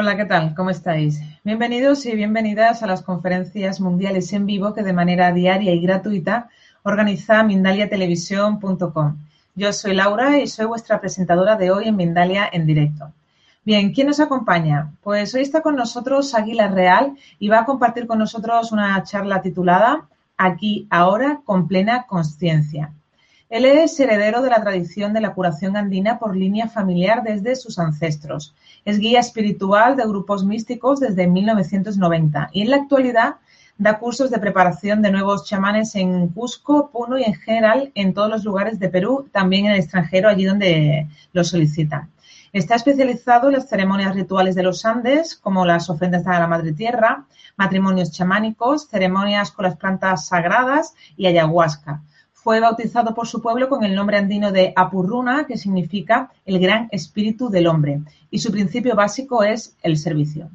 Hola, ¿qué tal? ¿Cómo estáis? Bienvenidos y bienvenidas a las conferencias mundiales en vivo que de manera diaria y gratuita organiza mindaliatelevisión.com. Yo soy Laura y soy vuestra presentadora de hoy en Mindalia en directo. Bien, ¿quién nos acompaña? Pues hoy está con nosotros Águila Real y va a compartir con nosotros una charla titulada Aquí, ahora, con plena conciencia. Él es heredero de la tradición de la curación andina por línea familiar desde sus ancestros. Es guía espiritual de grupos místicos desde 1990 y en la actualidad da cursos de preparación de nuevos chamanes en Cusco, Puno y en general en todos los lugares de Perú, también en el extranjero, allí donde lo solicitan. Está especializado en las ceremonias rituales de los Andes, como las ofrendas a la Madre Tierra, matrimonios chamánicos, ceremonias con las plantas sagradas y ayahuasca. Fue bautizado por su pueblo con el nombre andino de Apurruna, que significa el gran espíritu del hombre, y su principio básico es el servicio.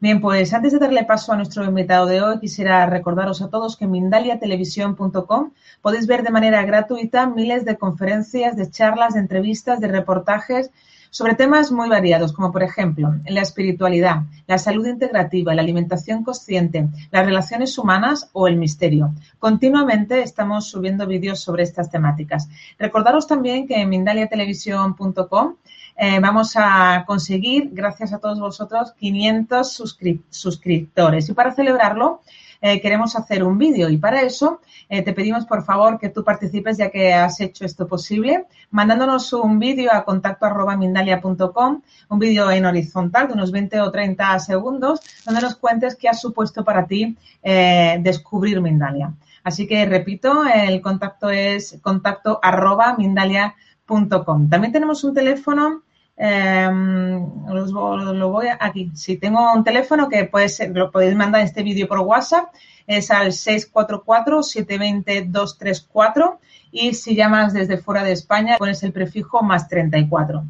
Bien, pues antes de darle paso a nuestro invitado de hoy, quisiera recordaros a todos que en mindaliatelevisión.com podéis ver de manera gratuita miles de conferencias, de charlas, de entrevistas, de reportajes sobre temas muy variados, como por ejemplo la espiritualidad, la salud integrativa, la alimentación consciente, las relaciones humanas o el misterio. Continuamente estamos subiendo vídeos sobre estas temáticas. Recordaros también que en mindaliatelevisión.com eh, vamos a conseguir, gracias a todos vosotros, 500 suscriptores. Y para celebrarlo, eh, queremos hacer un vídeo y para eso eh, te pedimos por favor que tú participes ya que has hecho esto posible, mandándonos un vídeo a contacto arroba mindalia.com, un vídeo en horizontal de unos 20 o 30 segundos, donde nos cuentes qué ha supuesto para ti eh, descubrir Mindalia. Así que repito, el contacto es contacto arroba mindalia.com. También tenemos un teléfono eh, lo voy aquí. Si tengo un teléfono que puede ser, lo podéis mandar este vídeo por WhatsApp, es al 644-720-234 y si llamas desde fuera de España pones el prefijo más 34.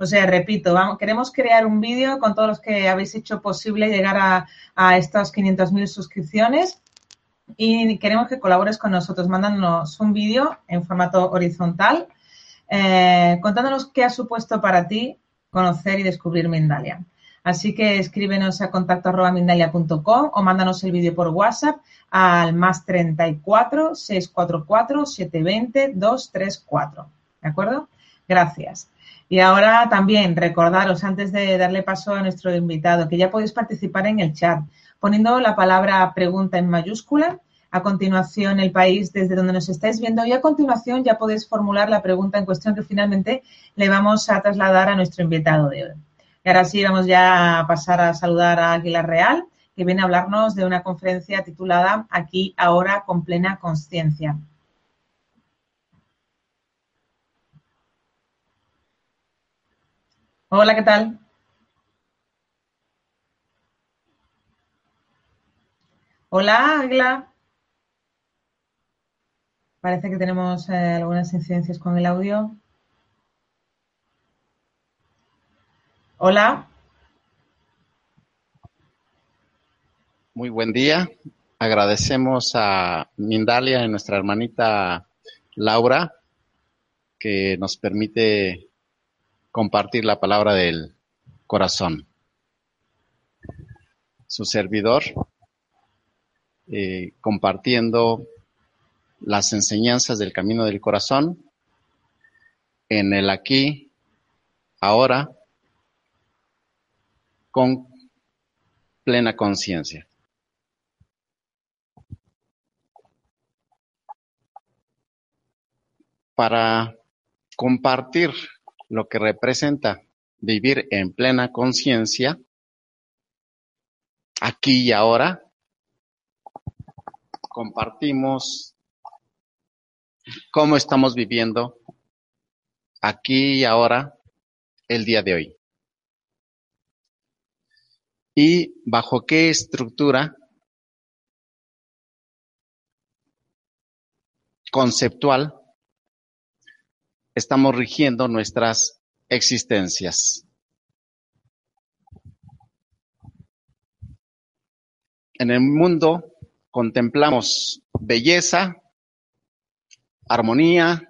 O sea, repito, queremos crear un vídeo con todos los que habéis hecho posible llegar a, a estas 500.000 suscripciones y queremos que colabores con nosotros. Mándanos un vídeo en formato horizontal eh, contándonos qué ha supuesto para ti conocer y descubrir Mindalia. Así que escríbenos a contacto arroba mindalia.com o mándanos el vídeo por WhatsApp al más 34 644 720 234. ¿De acuerdo? Gracias. Y ahora también recordaros, antes de darle paso a nuestro invitado, que ya podéis participar en el chat poniendo la palabra pregunta en mayúscula a continuación el país desde donde nos estáis viendo y a continuación ya podéis formular la pregunta en cuestión que finalmente le vamos a trasladar a nuestro invitado de hoy. Y ahora sí vamos ya a pasar a saludar a Aguilar Real, que viene a hablarnos de una conferencia titulada Aquí, ahora, con plena conciencia. Hola, ¿qué tal? Hola, Aguilar. Parece que tenemos eh, algunas incidencias con el audio. Hola. Muy buen día. Agradecemos a Mindalia y nuestra hermanita Laura que nos permite compartir la palabra del corazón. Su servidor, eh, compartiendo las enseñanzas del camino del corazón en el aquí, ahora, con plena conciencia. Para compartir lo que representa vivir en plena conciencia, aquí y ahora, compartimos cómo estamos viviendo aquí y ahora el día de hoy. Y bajo qué estructura conceptual estamos rigiendo nuestras existencias. En el mundo contemplamos belleza, armonía,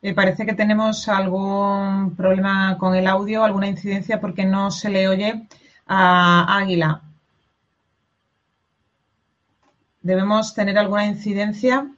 Eh, parece que tenemos algún problema con el audio, alguna incidencia porque no se le oye a Águila. ¿Debemos tener alguna incidencia?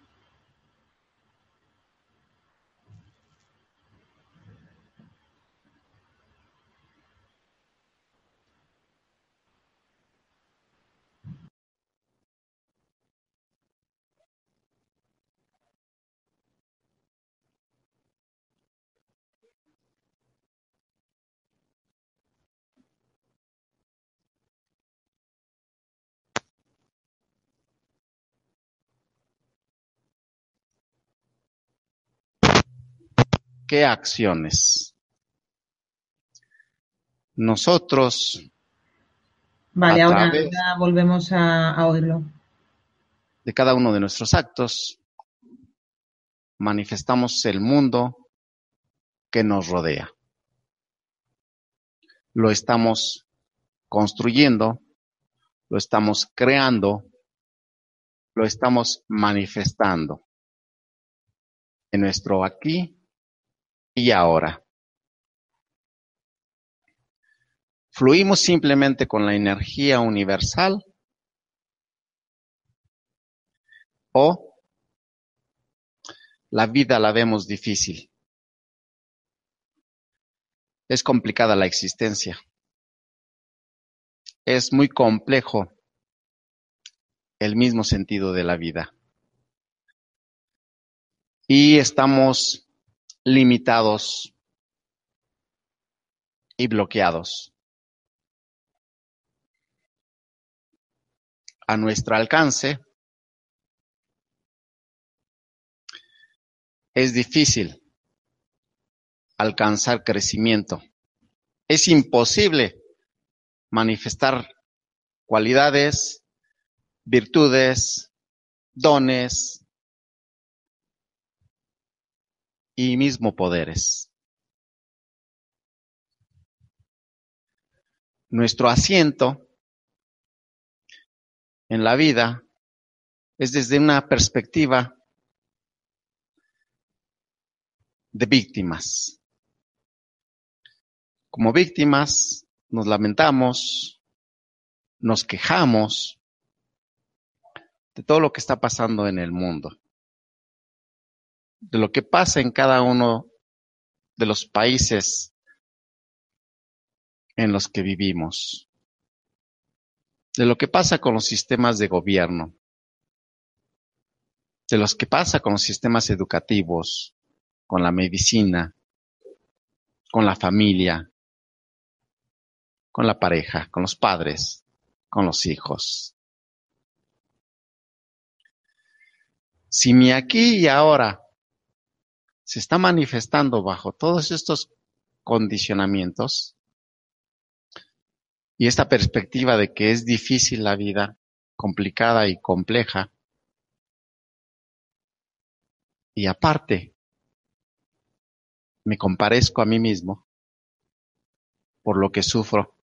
¿Qué acciones? Nosotros, Vale, ahora volvemos a, a oírlo. de cada uno de nuestros actos, manifestamos el mundo que nos rodea. Lo estamos construyendo, lo estamos creando, lo estamos manifestando en nuestro aquí. Fluimos simplemente con la energía universal o la vida la vemos difícil. Es complicada la existencia. Es muy complejo el mismo sentido de la vida. Y estamos limitados y bloqueados. A nuestro alcance es difícil alcanzar crecimiento. Es imposible manifestar cualidades, virtudes, dones y mismo poderes. Nuestro asiento en la vida es desde una perspectiva de víctimas. Como víctimas nos lamentamos, nos quejamos de todo lo que está pasando en el mundo, de lo que pasa en cada uno de los países en los que vivimos, de lo que pasa con los sistemas de gobierno, de los que pasa con los sistemas educativos, con la medicina, con la familia, con la pareja, con los padres, con los hijos. Si mi aquí y ahora se está manifestando bajo todos estos condicionamientos y esta perspectiva de que es difícil la vida, complicada y compleja, y aparte me comparezco a mí mismo por lo que sufro,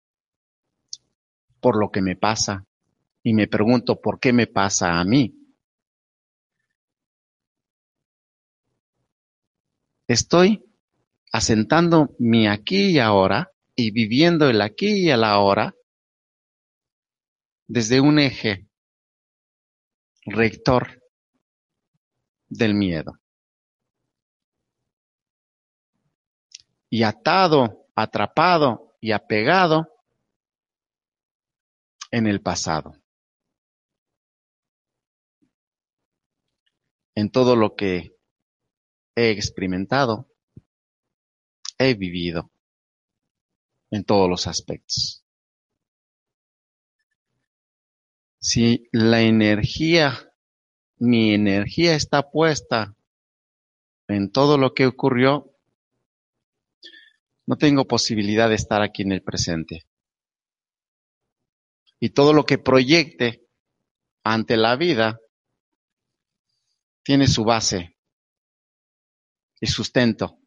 por lo que me pasa, y me pregunto por qué me pasa a mí. Estoy asentando mi aquí y ahora y viviendo el aquí y el ahora desde un eje rector del miedo. Y atado, atrapado y apegado en el pasado. En todo lo que he experimentado, he vivido en todos los aspectos. Si la energía, mi energía está puesta en todo lo que ocurrió, no tengo posibilidad de estar aquí en el presente. Y todo lo que proyecte ante la vida tiene su base y sustento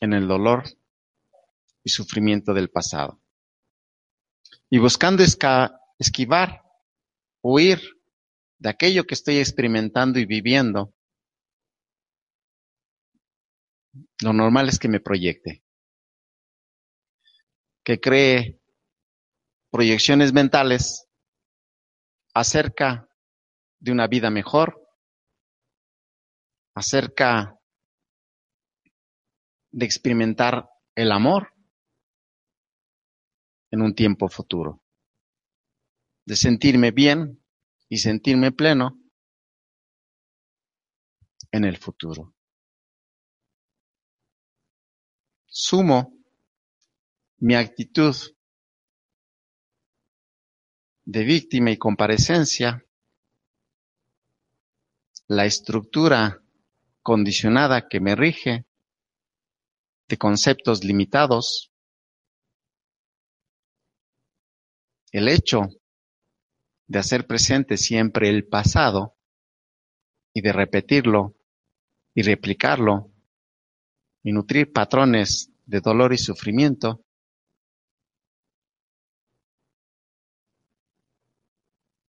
en el dolor y sufrimiento del pasado. Y buscando esquivar, huir de aquello que estoy experimentando y viviendo, Lo normal es que me proyecte, que cree proyecciones mentales acerca de una vida mejor, acerca de experimentar el amor en un tiempo futuro, de sentirme bien y sentirme pleno en el futuro. Sumo mi actitud de víctima y comparecencia, la estructura condicionada que me rige de conceptos limitados, el hecho de hacer presente siempre el pasado y de repetirlo y replicarlo y nutrir patrones de dolor y sufrimiento,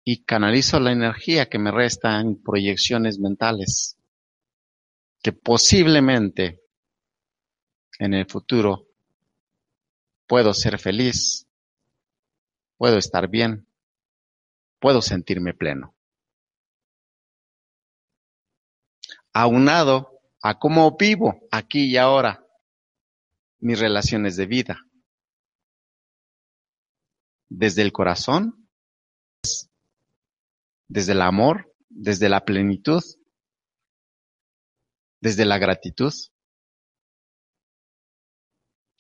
y canalizo la energía que me resta en proyecciones mentales que posiblemente en el futuro puedo ser feliz, puedo estar bien, puedo sentirme pleno. Aunado a cómo vivo aquí y ahora mis relaciones de vida. Desde el corazón, desde el amor, desde la plenitud, desde la gratitud,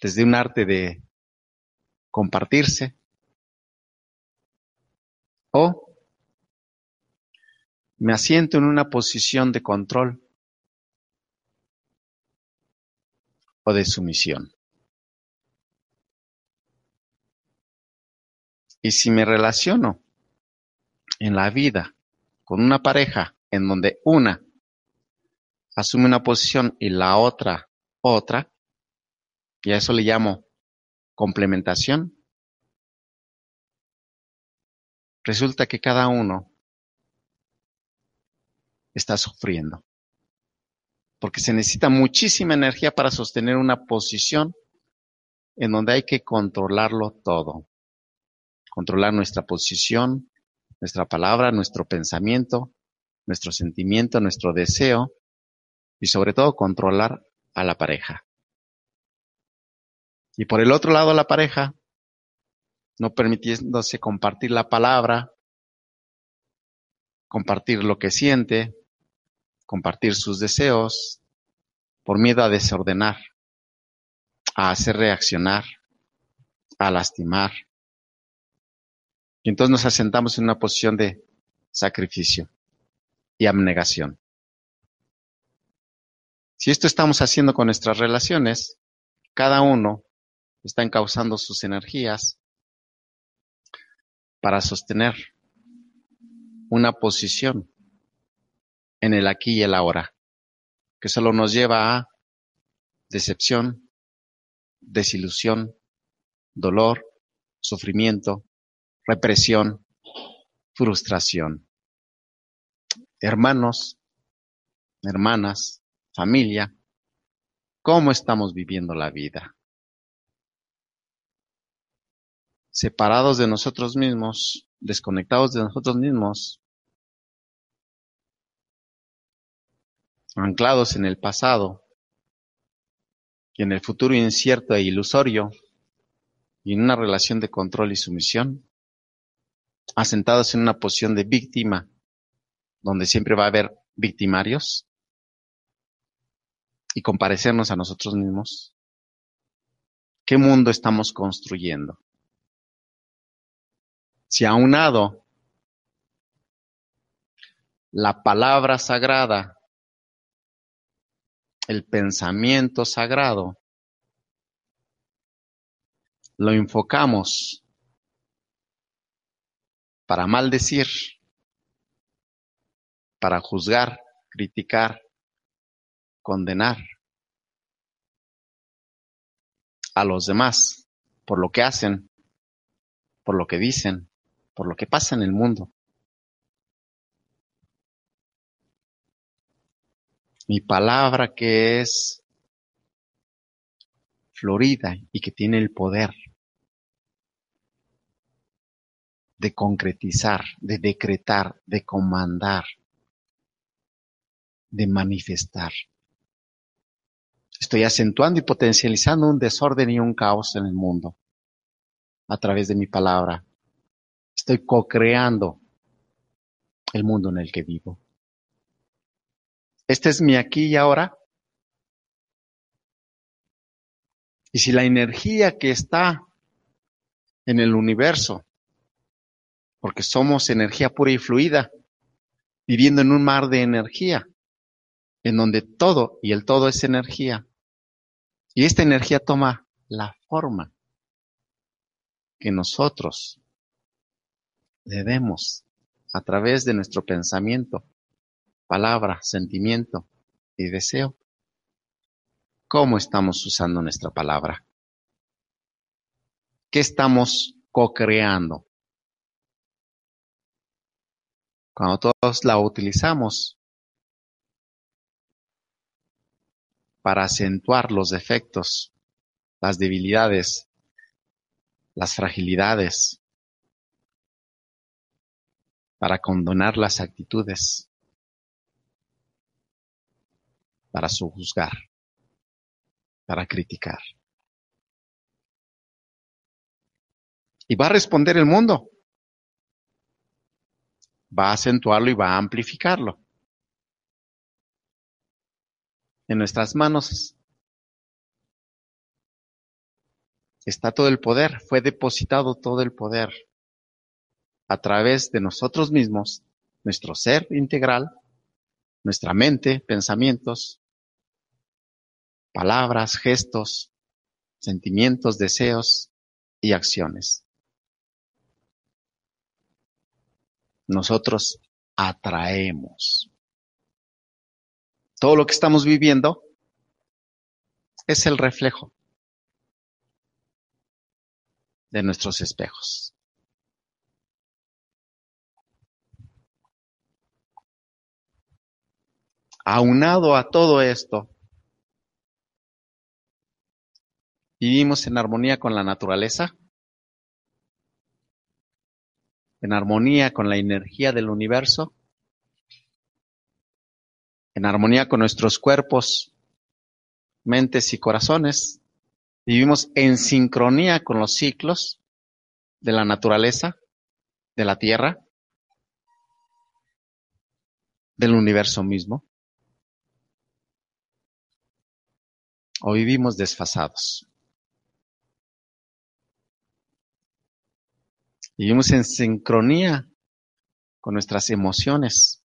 desde un arte de compartirse o me asiento en una posición de control o de sumisión. Y si me relaciono en la vida con una pareja en donde una asume una posición y la otra otra, y a eso le llamo complementación, resulta que cada uno está sufriendo porque se necesita muchísima energía para sostener una posición en donde hay que controlarlo todo. Controlar nuestra posición, nuestra palabra, nuestro pensamiento, nuestro sentimiento, nuestro deseo y sobre todo controlar a la pareja. Y por el otro lado la pareja, no permitiéndose compartir la palabra, compartir lo que siente, compartir sus deseos, por miedo a desordenar, a hacer reaccionar, a lastimar. Y entonces nos asentamos en una posición de sacrificio y abnegación. Si esto estamos haciendo con nuestras relaciones, cada uno está encauzando sus energías para sostener una posición en el aquí y el ahora, que solo nos lleva a decepción, desilusión, dolor, sufrimiento, represión, frustración. Hermanos, hermanas, familia, ¿cómo estamos viviendo la vida? Separados de nosotros mismos, desconectados de nosotros mismos, anclados en el pasado y en el futuro incierto e ilusorio y en una relación de control y sumisión, asentados en una posición de víctima, donde siempre va a haber victimarios, y comparecernos a nosotros mismos. ¿Qué mundo estamos construyendo? Si aunado la palabra sagrada el pensamiento sagrado lo enfocamos para maldecir, para juzgar, criticar, condenar a los demás por lo que hacen, por lo que dicen, por lo que pasa en el mundo. Mi palabra que es florida y que tiene el poder de concretizar, de decretar, de comandar, de manifestar. Estoy acentuando y potencializando un desorden y un caos en el mundo a través de mi palabra. Estoy co-creando el mundo en el que vivo. Este es mi aquí y ahora. Y si la energía que está en el universo, porque somos energía pura y fluida, viviendo en un mar de energía, en donde todo y el todo es energía, y esta energía toma la forma que nosotros debemos a través de nuestro pensamiento, palabra, sentimiento y deseo. ¿Cómo estamos usando nuestra palabra? ¿Qué estamos co-creando? Cuando todos la utilizamos para acentuar los defectos, las debilidades, las fragilidades, para condonar las actitudes, para subjuzgar, para criticar. Y va a responder el mundo. Va a acentuarlo y va a amplificarlo. En nuestras manos está todo el poder, fue depositado todo el poder a través de nosotros mismos, nuestro ser integral, nuestra mente, pensamientos, palabras, gestos, sentimientos, deseos y acciones. Nosotros atraemos. Todo lo que estamos viviendo es el reflejo de nuestros espejos. Aunado a todo esto, vivimos en armonía con la naturaleza, en armonía con la energía del universo, en armonía con nuestros cuerpos, mentes y corazones. Vivimos en sincronía con los ciclos de la naturaleza, de la tierra, del universo mismo. O vivimos desfasados. Vivimos en sincronía con nuestras emociones,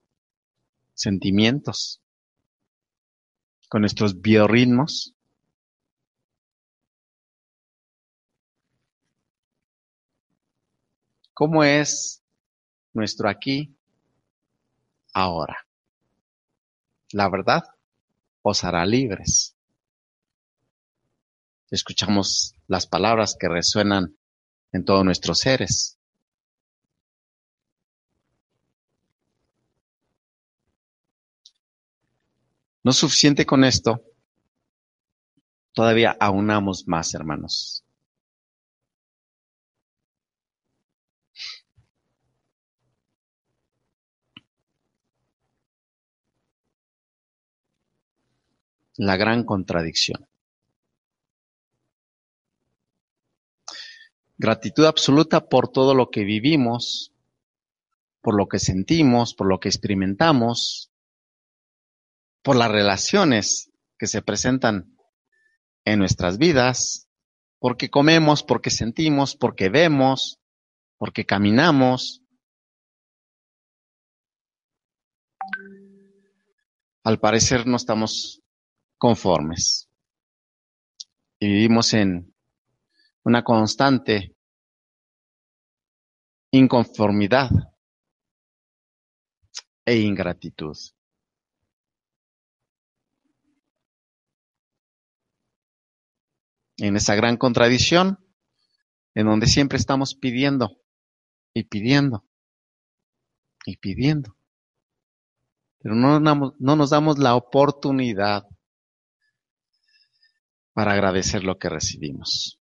sentimientos, con nuestros biorritmos. ¿Cómo es nuestro aquí, ahora? La verdad os hará libres. Escuchamos las palabras que resuenan en todos nuestros seres. No suficiente con esto, todavía aunamos más, hermanos. La gran contradicción. Gratitud absoluta por todo lo que vivimos, por lo que sentimos, por lo que experimentamos, por las relaciones que se presentan en nuestras vidas, porque comemos, porque sentimos, porque vemos, porque caminamos. Al parecer no estamos conformes y vivimos en una constante inconformidad e ingratitud. en esa gran contradicción en donde siempre estamos pidiendo y pidiendo y pidiendo. Pero no, no nos damos la oportunidad para agradecer lo que recibimos.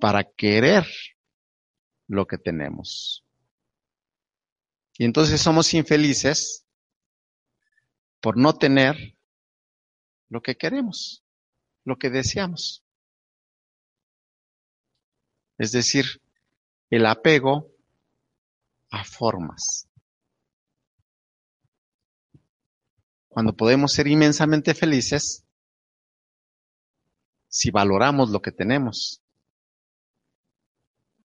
Para querer lo que tenemos. Y entonces somos infelices por no tener lo que queremos, lo que deseamos. Es decir, el apego a formas. Cuando podemos ser inmensamente felices si valoramos lo que tenemos,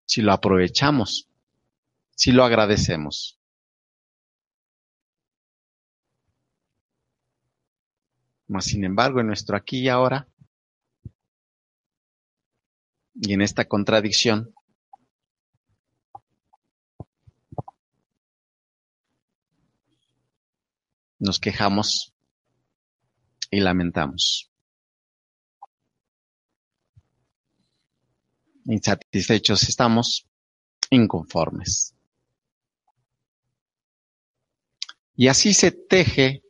si lo aprovechamos, si lo agradecemos. Mas, sin embargo, en nuestro aquí y ahora, y en esta contradicción, nos quejamos y lamentamos. Insatisfechos estamos, inconformes. Y así se teje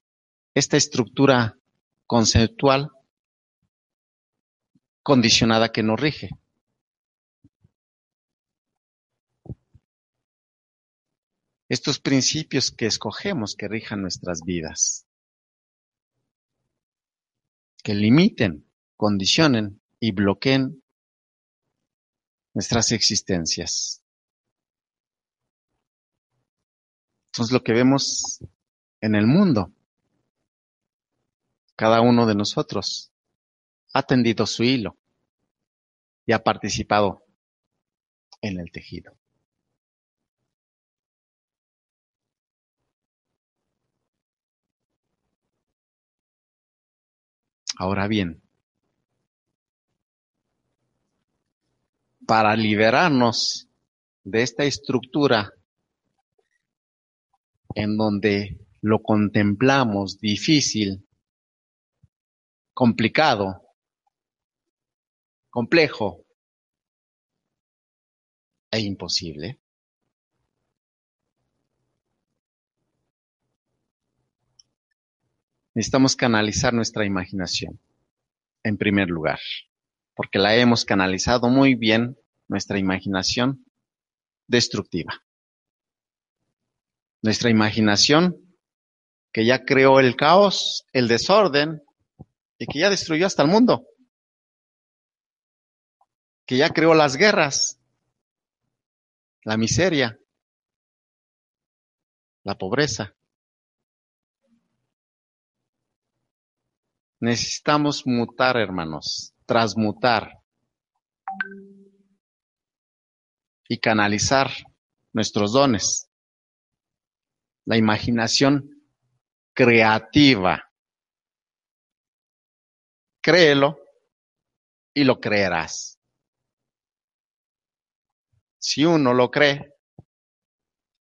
esta estructura conceptual condicionada que nos rige. Estos principios que escogemos que rijan nuestras vidas, que limiten, condicionen y bloqueen nuestras existencias. Entonces lo que vemos en el mundo cada uno de nosotros ha tendido su hilo y ha participado en el tejido. Ahora bien, para liberarnos de esta estructura en donde lo contemplamos difícil complicado, complejo e imposible. Necesitamos canalizar nuestra imaginación, en primer lugar, porque la hemos canalizado muy bien, nuestra imaginación destructiva. Nuestra imaginación que ya creó el caos, el desorden, y que ya destruyó hasta el mundo, que ya creó las guerras, la miseria, la pobreza. Necesitamos mutar, hermanos, transmutar y canalizar nuestros dones, la imaginación creativa Créelo y lo creerás. Si uno lo cree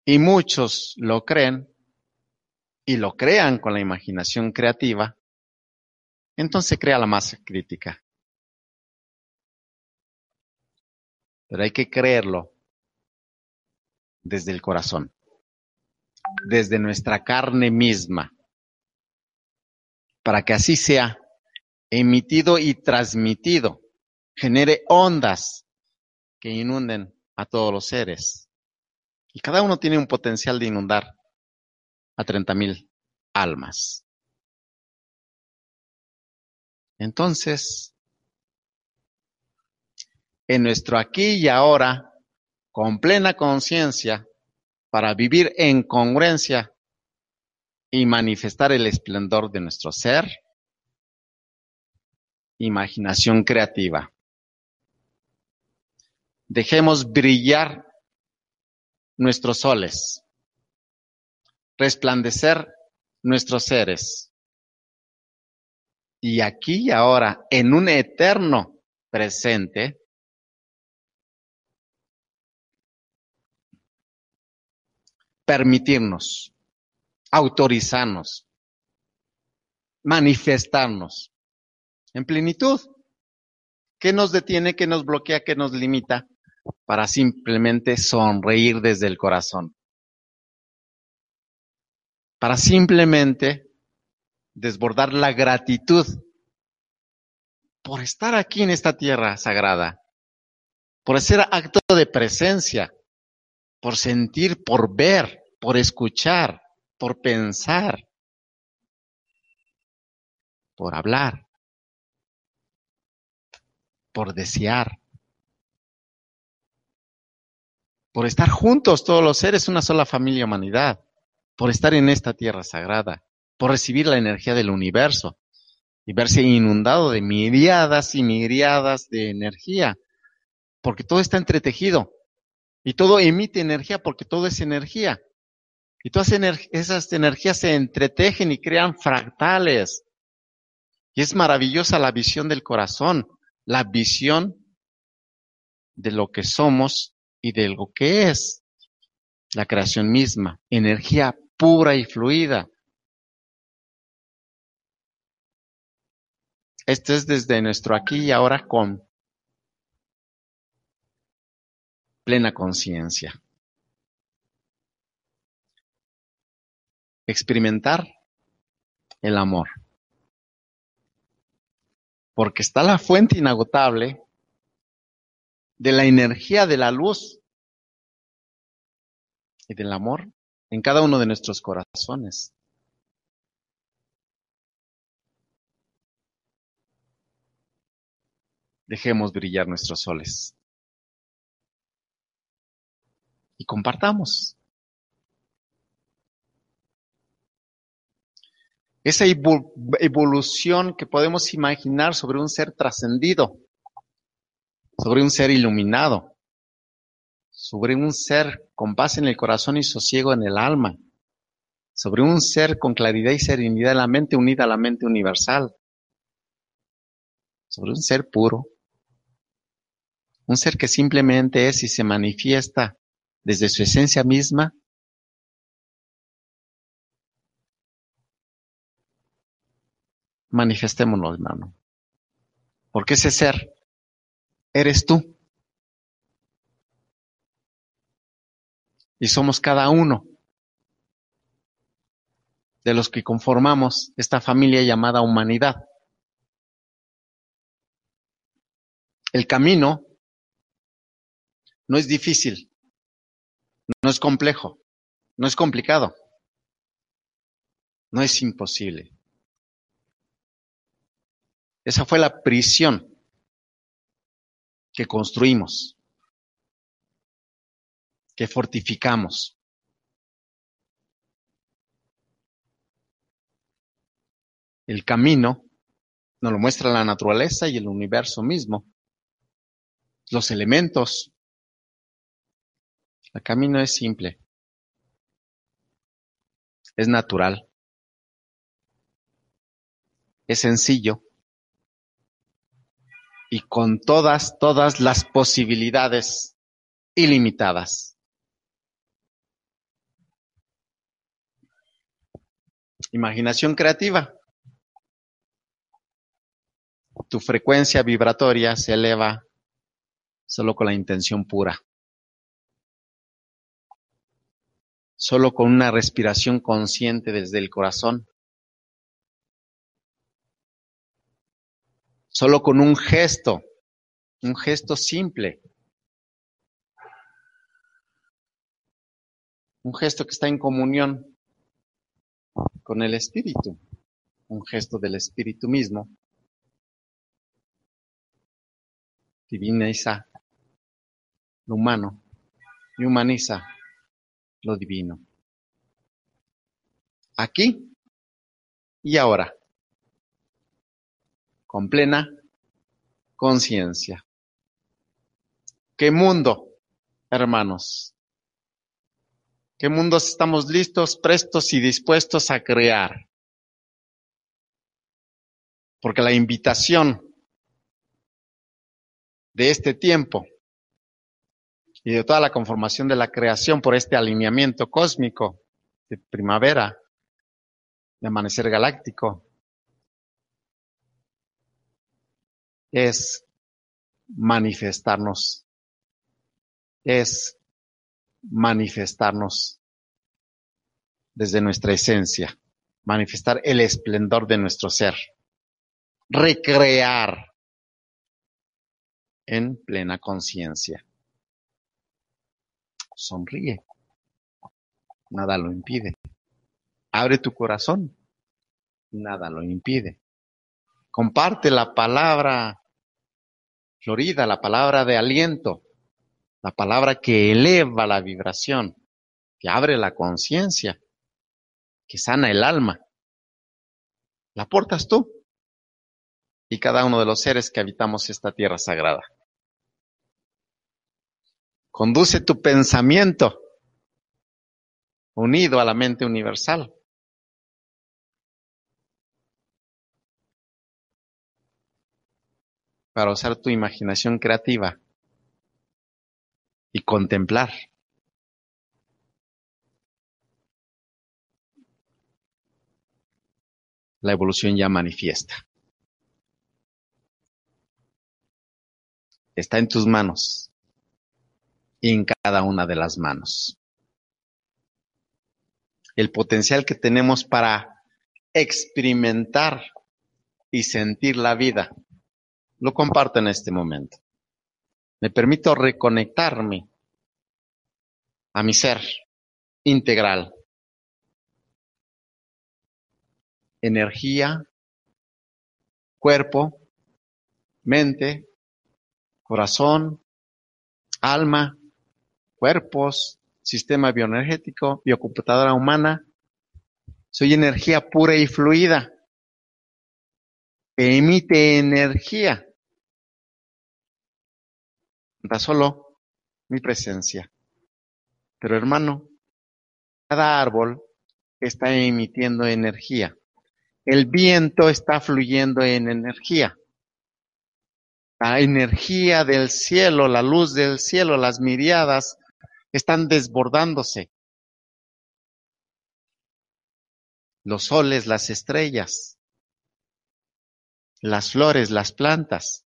y muchos lo creen y lo crean con la imaginación creativa, entonces crea la masa crítica. Pero hay que creerlo desde el corazón, desde nuestra carne misma, para que así sea emitido y transmitido, genere ondas que inunden a todos los seres. Y cada uno tiene un potencial de inundar a 30 mil almas. Entonces, en nuestro aquí y ahora, con plena conciencia, para vivir en congruencia y manifestar el esplendor de nuestro ser, imaginación creativa. Dejemos brillar nuestros soles, resplandecer nuestros seres. Y aquí y ahora, en un eterno presente, permitirnos, autorizarnos, manifestarnos en plenitud. ¿Qué nos detiene, qué nos bloquea, qué nos limita para simplemente sonreír desde el corazón? Para simplemente desbordar la gratitud por estar aquí en esta tierra sagrada, por hacer acto de presencia, por sentir, por ver, por escuchar, por pensar, por hablar, por desear, por estar juntos todos los seres, una sola familia humanidad, por estar en esta tierra sagrada, por recibir la energía del universo y verse inundado de miriadas y miriadas de energía, porque todo está entretejido y todo emite energía porque todo es energía. Y todas esas energías se entretejen y crean fractales. Y es maravillosa la visión del corazón, la visión de lo que somos y de lo que es la creación misma, energía pura y fluida. Esto es desde nuestro aquí y ahora con plena conciencia. Experimentar el amor. Porque está la fuente inagotable de la energía de la luz y del amor en cada uno de nuestros corazones. Dejemos brillar nuestros soles. Y compartamos. Esa evolución que podemos imaginar sobre un ser trascendido, sobre un ser iluminado, sobre un ser con paz en el corazón y sosiego en el alma, sobre un ser con claridad y serenidad en la mente unida a la mente universal, sobre un ser puro, un ser que simplemente es y se manifiesta desde su esencia misma. Manifestémonos, hermano. Porque ese ser eres tú. Y somos cada uno de los que conformamos esta familia llamada humanidad. El camino no es difícil, no es complejo, no es complicado, no es imposible. Esa fue la prisión que construimos, que fortificamos. El camino nos lo muestra la naturaleza y el universo mismo. Los elementos el camino es simple, es natural, es sencillo y con todas, todas las posibilidades ilimitadas. Imaginación creativa. Tu frecuencia vibratoria se eleva solo con la intención pura. solo con una respiración consciente desde el corazón, solo con un gesto, un gesto simple, un gesto que está en comunión con el espíritu, un gesto del espíritu mismo, diviniza lo humano y humaniza lo divino. Aquí y ahora, con plena conciencia. ¿Qué mundo, hermanos? ¿Qué mundos estamos listos, prestos y dispuestos a crear? Porque la invitación de este tiempo y de toda la conformación de la creación por este alineamiento cósmico de primavera, de amanecer galáctico, es manifestarnos, es manifestarnos desde nuestra esencia manifestar el esplendor de nuestro ser, recrear en plena conciencia. Sonríe, nada lo impide. Abre tu corazón, nada lo impide. Comparte la palabra florida, la palabra de aliento, la palabra que eleva la vibración, que abre la conciencia, que sana el alma. La portas tú y cada uno de los seres que habitamos esta tierra sagrada. Conduce tu pensamiento unido a la mente universal. Para usar tu imaginación creativa y contemplar. La evolución ya manifiesta. Está en tus manos y en cada una de las manos. El potencial que tenemos para experimentar y sentir la vida, lo comparto en este momento. Me permito reconectarme a mi ser integral. Energía, cuerpo, mente, corazón, alma, cuerpos, sistema bioenergético, biocomputadora humana. Soy energía pura y fluida. Emite energía. Solo mi presencia. Pero hermano, cada árbol está emitiendo energía. El viento está fluyendo en energía. La energía del cielo, la luz del cielo, las miriadas están desbordándose. Los soles, las estrellas, las flores, las plantas,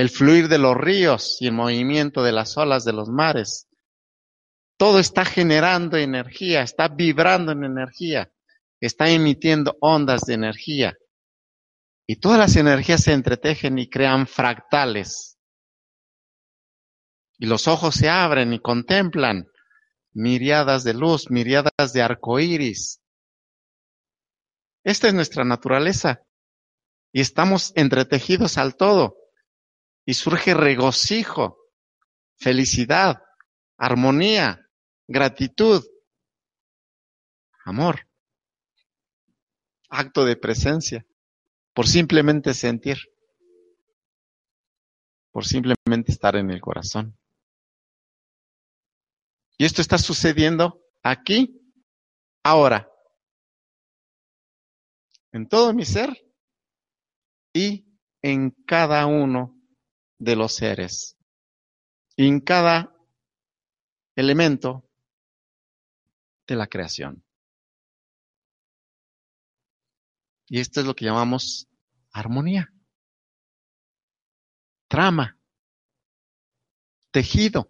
el fluir de los ríos y el movimiento de las olas de los mares. Todo está generando energía, está vibrando en energía, está emitiendo ondas de energía. Y todas las energías se entretejen y crean fractales y los ojos se abren y contemplan miriadas de luz, miriadas de arcoíris. Esta es nuestra naturaleza y estamos entretejidos al todo y surge regocijo, felicidad, armonía, gratitud, amor, acto de presencia, por simplemente sentir, por simplemente estar en el corazón. Y esto está sucediendo aquí, ahora, en todo mi ser y en cada uno de los seres, en cada elemento de la creación. Y esto es lo que llamamos armonía, trama, tejido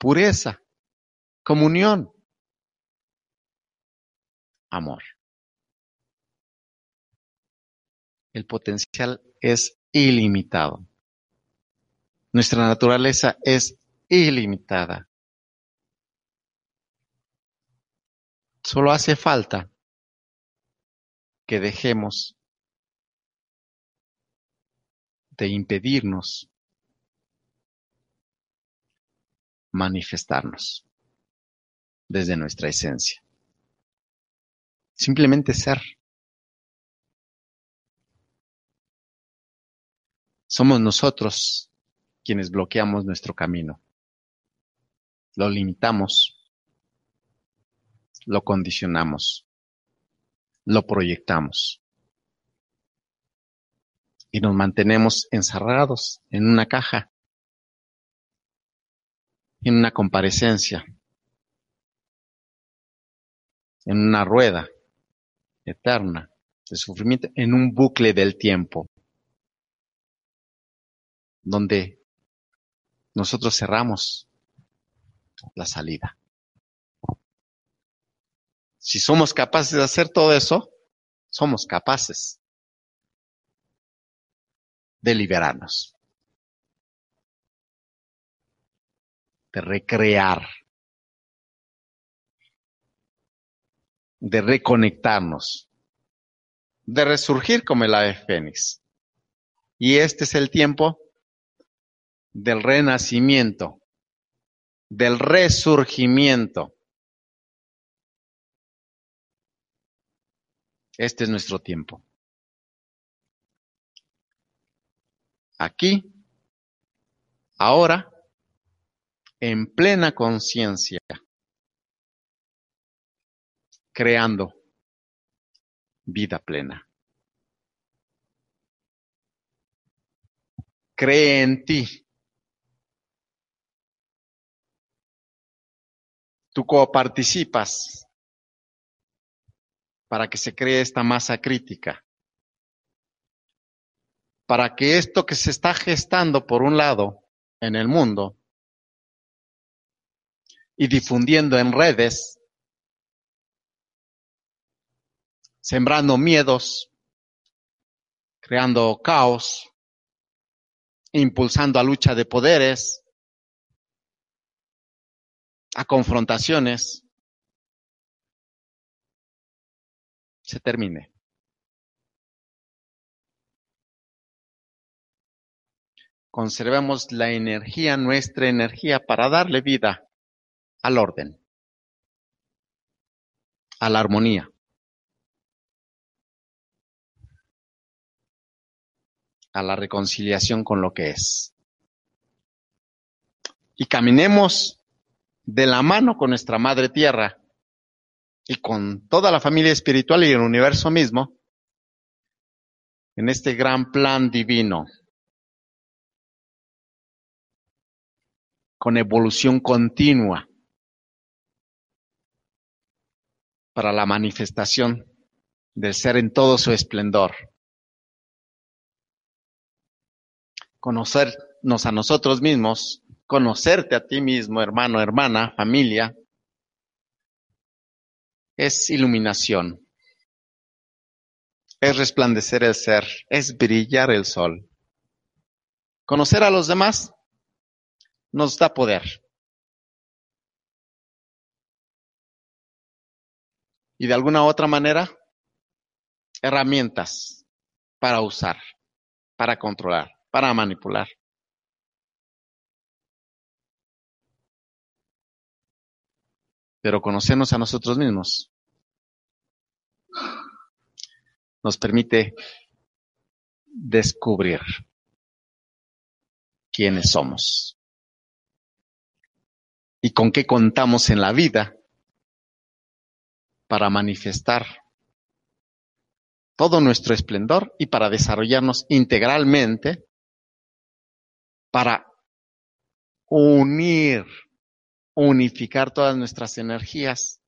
pureza, comunión, amor. El potencial es ilimitado. Nuestra naturaleza es ilimitada. Solo hace falta que dejemos de impedirnos manifestarnos desde nuestra esencia. Simplemente ser. Somos nosotros quienes bloqueamos nuestro camino. Lo limitamos, lo condicionamos, lo proyectamos. Y nos mantenemos encerrados en una caja en una comparecencia, en una rueda eterna de sufrimiento, en un bucle del tiempo, donde nosotros cerramos la salida. Si somos capaces de hacer todo eso, somos capaces de liberarnos, de recrear, de reconectarnos, de resurgir como el ave fénix. Y este es el tiempo del renacimiento, del resurgimiento. Este es nuestro tiempo. Aquí, ahora, en plena conciencia, creando vida plena. Cree en ti. Tú coparticipas para que se cree esta masa crítica. Para que esto que se está gestando por un lado en el mundo y difundiendo en redes, sembrando miedos, creando caos, impulsando a lucha de poderes, a confrontaciones, se termine. Conservemos la energía, nuestra energía, para darle vida al orden, a la armonía. a la reconciliación con lo que es. Y caminemos de la mano con nuestra Madre Tierra y con toda la familia espiritual y el universo mismo en este gran plan divino, con evolución continua para la manifestación del ser en todo su esplendor. conocernos a nosotros mismos, conocerte a ti mismo, hermano, hermana, familia, es iluminación, es resplandecer el ser, es brillar el sol. Conocer a los demás nos da poder. Y de alguna otra manera, herramientas para usar, para controlar para manipular. Pero conocernos a nosotros mismos nos permite descubrir quiénes somos y con qué contamos en la vida para manifestar todo nuestro esplendor y para desarrollarnos integralmente para unir, unificar todas nuestras energías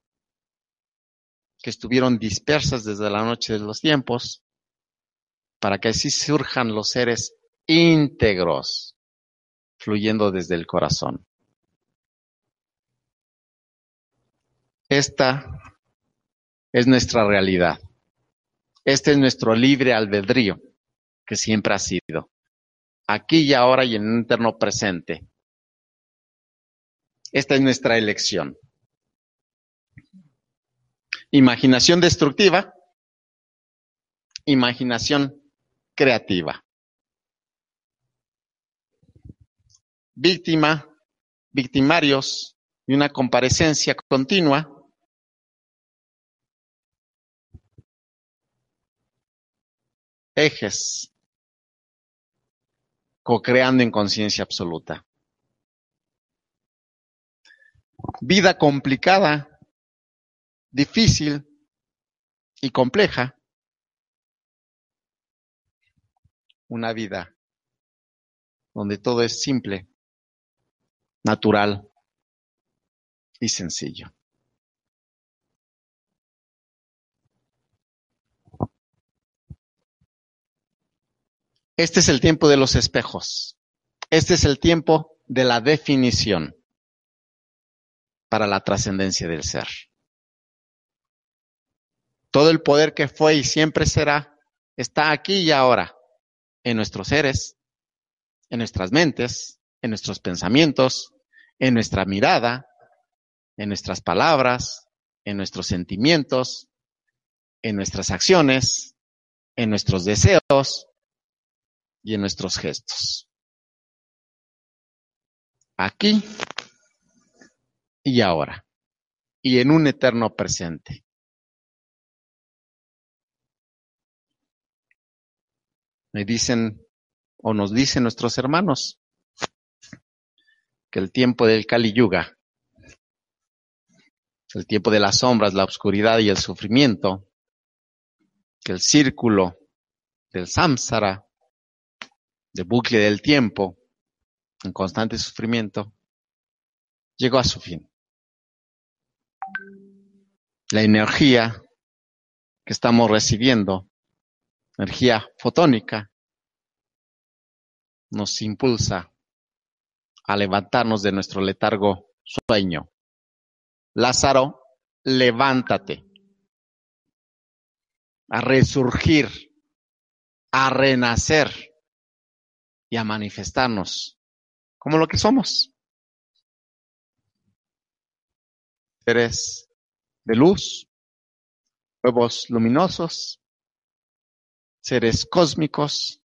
que estuvieron dispersas desde la noche de los tiempos, para que así surjan los seres íntegros, fluyendo desde el corazón. Esta es nuestra realidad. Este es nuestro libre albedrío, que siempre ha sido aquí y ahora y en un eterno presente. Esta es nuestra elección. Imaginación destructiva, imaginación creativa. Víctima, victimarios y una comparecencia continua. Ejes co-creando en conciencia absoluta. Vida complicada, difícil y compleja. Una vida donde todo es simple, natural y sencillo. Este es el tiempo de los espejos. Este es el tiempo de la definición para la trascendencia del ser. Todo el poder que fue y siempre será está aquí y ahora, en nuestros seres, en nuestras mentes, en nuestros pensamientos, en nuestra mirada, en nuestras palabras, en nuestros sentimientos, en nuestras acciones, en nuestros deseos y en nuestros gestos. Aquí y ahora, y en un eterno presente. Me dicen o nos dicen nuestros hermanos que el tiempo del Kali Yuga, el tiempo de las sombras, la oscuridad y el sufrimiento, que el círculo del samsara, de bucle del tiempo, en constante sufrimiento, llegó a su fin. La energía que estamos recibiendo, energía fotónica, nos impulsa a levantarnos de nuestro letargo sueño. Lázaro, levántate a resurgir, a renacer y a manifestarnos como lo que somos. Seres de luz, huevos luminosos, seres cósmicos,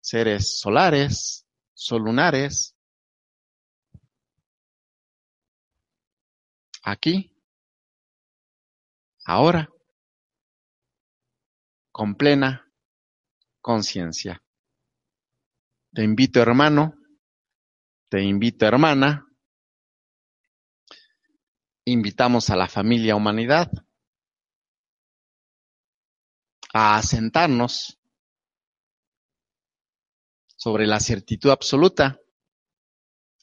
seres solares, solunares, aquí, ahora, con plena conciencia. Te invito, hermano, te invito, hermana, invitamos a la familia humanidad a asentarnos sobre la certitud absoluta,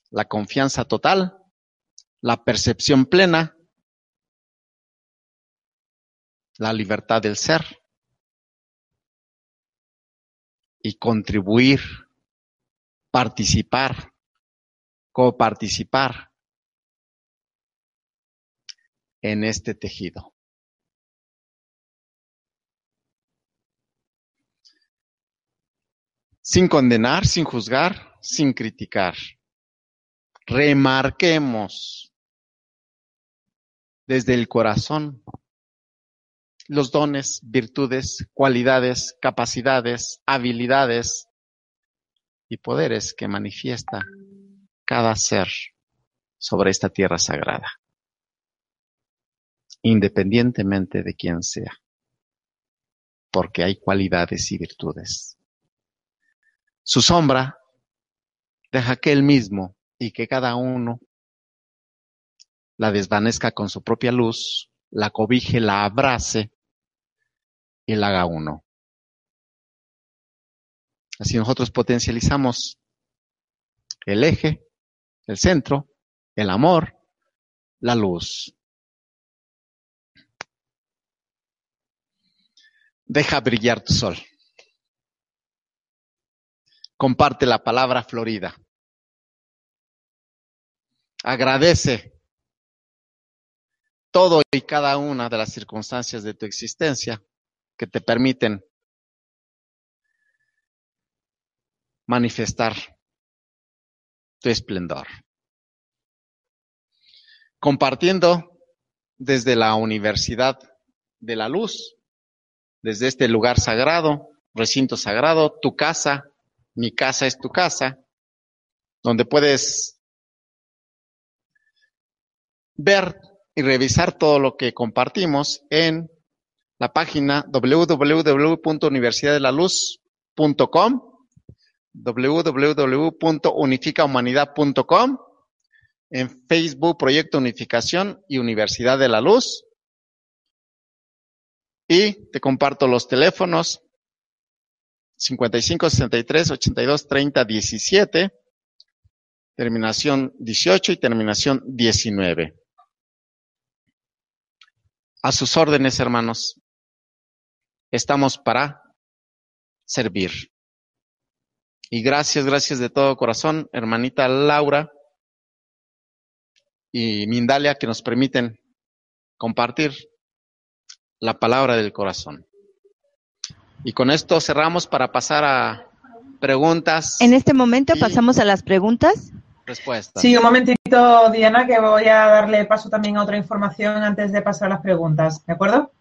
la confianza total, la percepción plena, la libertad del ser y contribuir, participar, coparticipar en este tejido. Sin condenar, sin juzgar, sin criticar. Remarquemos desde el corazón los dones, virtudes, cualidades, capacidades, habilidades y poderes que manifiesta cada ser sobre esta tierra sagrada, independientemente de quién sea, porque hay cualidades y virtudes. Su sombra deja que él mismo y que cada uno la desvanezca con su propia luz, la cobije, la abrace y la haga uno. Así nosotros potencializamos el eje, el centro, el amor, la luz. Deja brillar tu sol. Comparte la palabra florida. Agradece todo y cada una de las circunstancias de tu existencia que te permiten manifestar tu esplendor. Compartiendo desde la Universidad de la Luz, desde este lugar sagrado, recinto sagrado, tu casa, mi casa es tu casa, donde puedes ver y revisar todo lo que compartimos en la página www.universidadelaluz.com, www.unificahumanidad.com, en Facebook Proyecto Unificación y Universidad de la Luz. Y te comparto los teléfonos 55 63 82 30 17, terminación 18 y terminación 19. A sus órdenes, hermanos. Estamos para servir. Y gracias, gracias de todo corazón, hermanita Laura y Mindalia, que nos permiten compartir la palabra del corazón. Y con esto cerramos para pasar a preguntas. En este momento pasamos a las preguntas. Respuestas. Sí, un momentito, Diana, que voy a darle paso también a otra información antes de pasar a las preguntas, ¿de acuerdo?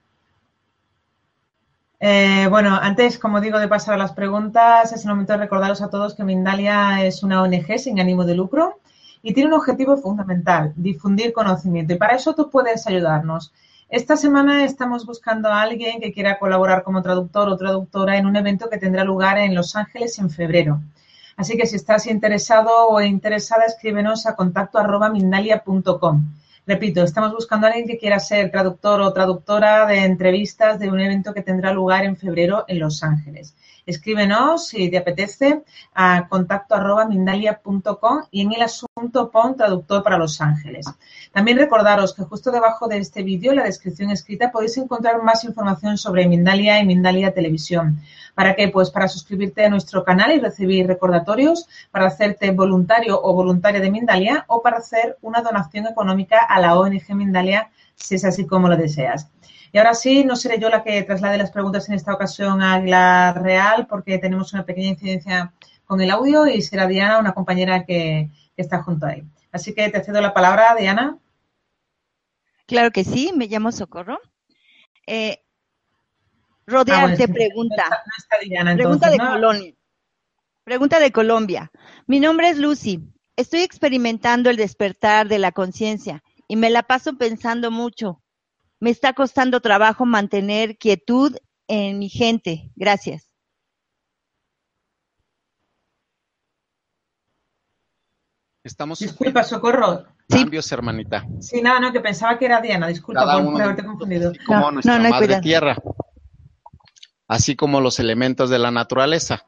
Eh, bueno, antes, como digo, de pasar a las preguntas, es el momento de recordaros a todos que Mindalia es una ONG sin ánimo de lucro y tiene un objetivo fundamental, difundir conocimiento. Y para eso tú puedes ayudarnos. Esta semana estamos buscando a alguien que quiera colaborar como traductor o traductora en un evento que tendrá lugar en Los Ángeles en febrero. Así que si estás interesado o interesada, escríbenos a contacto arroba mindalia.com. Repito, estamos buscando a alguien que quiera ser traductor o traductora de entrevistas de un evento que tendrá lugar en febrero en Los Ángeles. Escríbenos si te apetece a contacto arroba mindalia.com y en el asunto pon traductor para Los Ángeles. También recordaros que justo debajo de este vídeo, en la descripción escrita, podéis encontrar más información sobre Mindalia y Mindalia Televisión. ¿Para qué? Pues para suscribirte a nuestro canal y recibir recordatorios, para hacerte voluntario o voluntaria de Mindalia o para hacer una donación económica a la ONG Mindalia si es así como lo deseas. Y ahora sí, no seré yo la que traslade las preguntas en esta ocasión a la Real porque tenemos una pequeña incidencia con el audio y será Diana, una compañera que, que está junto ahí. Así que te cedo la palabra, Diana. Claro que sí, me llamo Socorro. Eh, Ah, Rodear bueno, te sí, pregunta. No está, no está Diana, Pregunta entonces, de ¿no? Colombia. Pregunta de Colombia. Mi nombre es Lucy. Estoy experimentando el despertar de la conciencia y me la paso pensando mucho. Me está costando trabajo mantener quietud en mi gente. Gracias. Estamos Disculpa, Socorro. Sí. cambios, hermanita. Sí, nada, no, que pensaba que era Diana. Disculpa Cada por, haberte confundido. como No, nuestra no, no madre cuidado. tierra, así como los elementos de la naturaleza.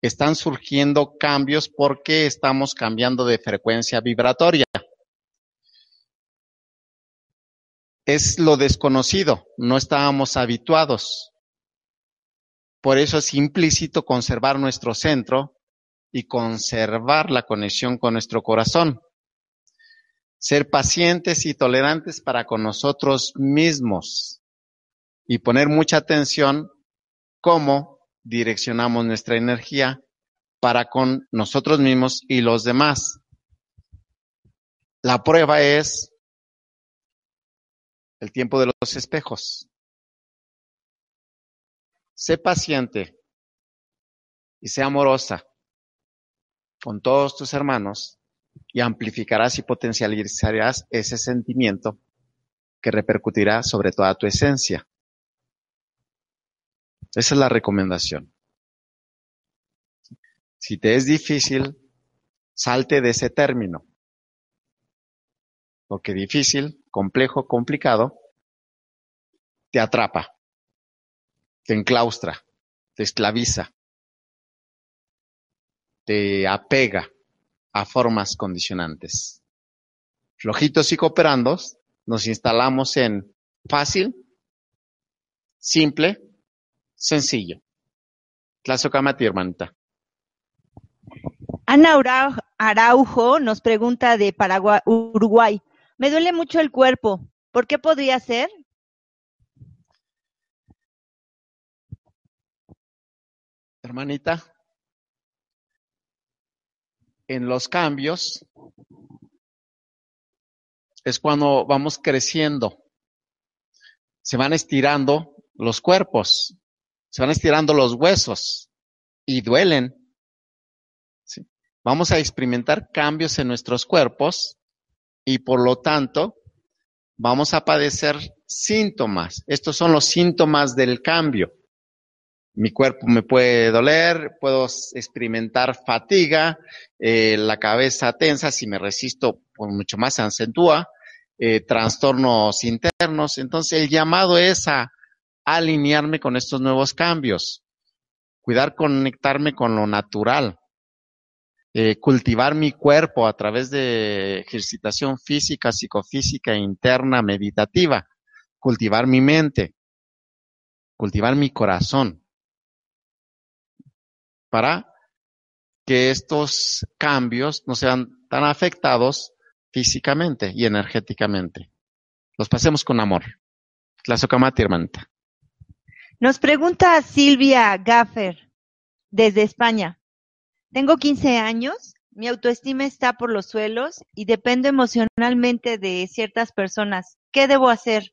Están surgiendo cambios porque estamos cambiando de frecuencia vibratoria. Es lo desconocido, no estábamos habituados. Por eso es implícito conservar nuestro centro y conservar la conexión con nuestro corazón. Ser pacientes y tolerantes para con nosotros mismos y poner mucha atención cómo direccionamos nuestra energía para con nosotros mismos y los demás. La prueba es el tiempo de los espejos. Sé paciente y sé amorosa con todos tus hermanos y amplificarás y potencializarás ese sentimiento que repercutirá sobre toda tu esencia. Esa es la recomendación. Si te es difícil, salte de ese término. Porque difícil, complejo, complicado, te atrapa, te enclaustra, te esclaviza, te apega a formas condicionantes. Flojitos y cooperandos, nos instalamos en fácil, simple, sencillo. Tlazocamati, hermanita. Ana Arau- Araujo nos pregunta de Paraguay, Uruguay. Me duele mucho el cuerpo. ¿Por qué podría ser? Hermanita, en los cambios es cuando vamos creciendo. Se van estirando los cuerpos, se van estirando los huesos y duelen. Vamos a experimentar cambios en nuestros cuerpos y por lo tanto vamos a padecer síntomas. Estos son los síntomas del cambio. Mi cuerpo me puede doler, puedo experimentar fatiga, eh, la cabeza tensa, si me resisto, pues mucho más se acentúa, eh, trastornos internos. Entonces, el llamado es a alinearme con estos nuevos cambios, cuidar, conectarme con lo natural, eh, cultivar mi cuerpo a través de ejercitación física, psicofísica, interna, meditativa, cultivar mi mente, cultivar mi corazón para que estos cambios no sean tan afectados físicamente y energéticamente. Los pasemos con amor. Hermanita. Nos pregunta Silvia Gaffer desde España. Tengo 15 años, mi autoestima está por los suelos y dependo emocionalmente de ciertas personas. ¿Qué debo hacer?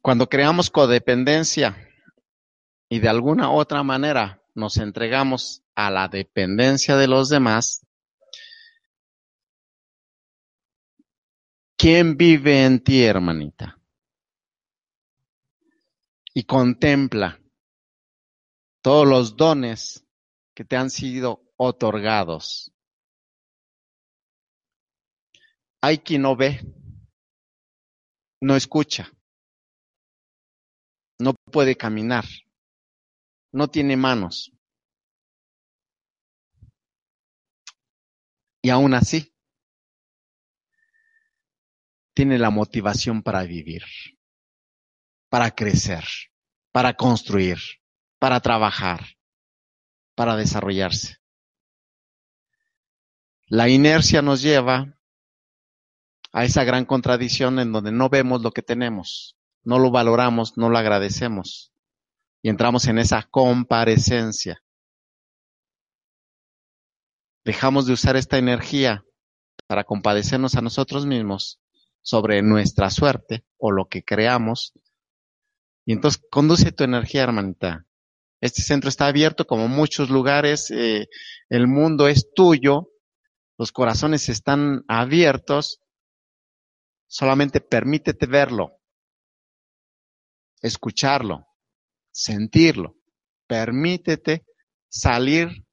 Cuando creamos codependencia y de alguna otra manera nos entregamos a la dependencia de los demás, ¿quién vive en ti, hermanita? Y contempla todos los dones que te han sido otorgados. Hay quien no ve, no escucha, no puede caminar, no tiene manos. Y aún así, tiene la motivación para vivir, para crecer, para construir, para trabajar, para desarrollarse. La inercia nos lleva a esa gran contradicción en donde no vemos lo que tenemos, no lo valoramos, no lo agradecemos y entramos en esa comparecencia. Dejamos de usar esta energía para compadecernos a nosotros mismos sobre nuestra suerte o lo que creamos. Y entonces conduce tu energía, hermanita. Este centro está abierto como muchos lugares, eh, el mundo es tuyo, los corazones están abiertos, solamente permítete verlo, escucharlo, sentirlo, permítete salir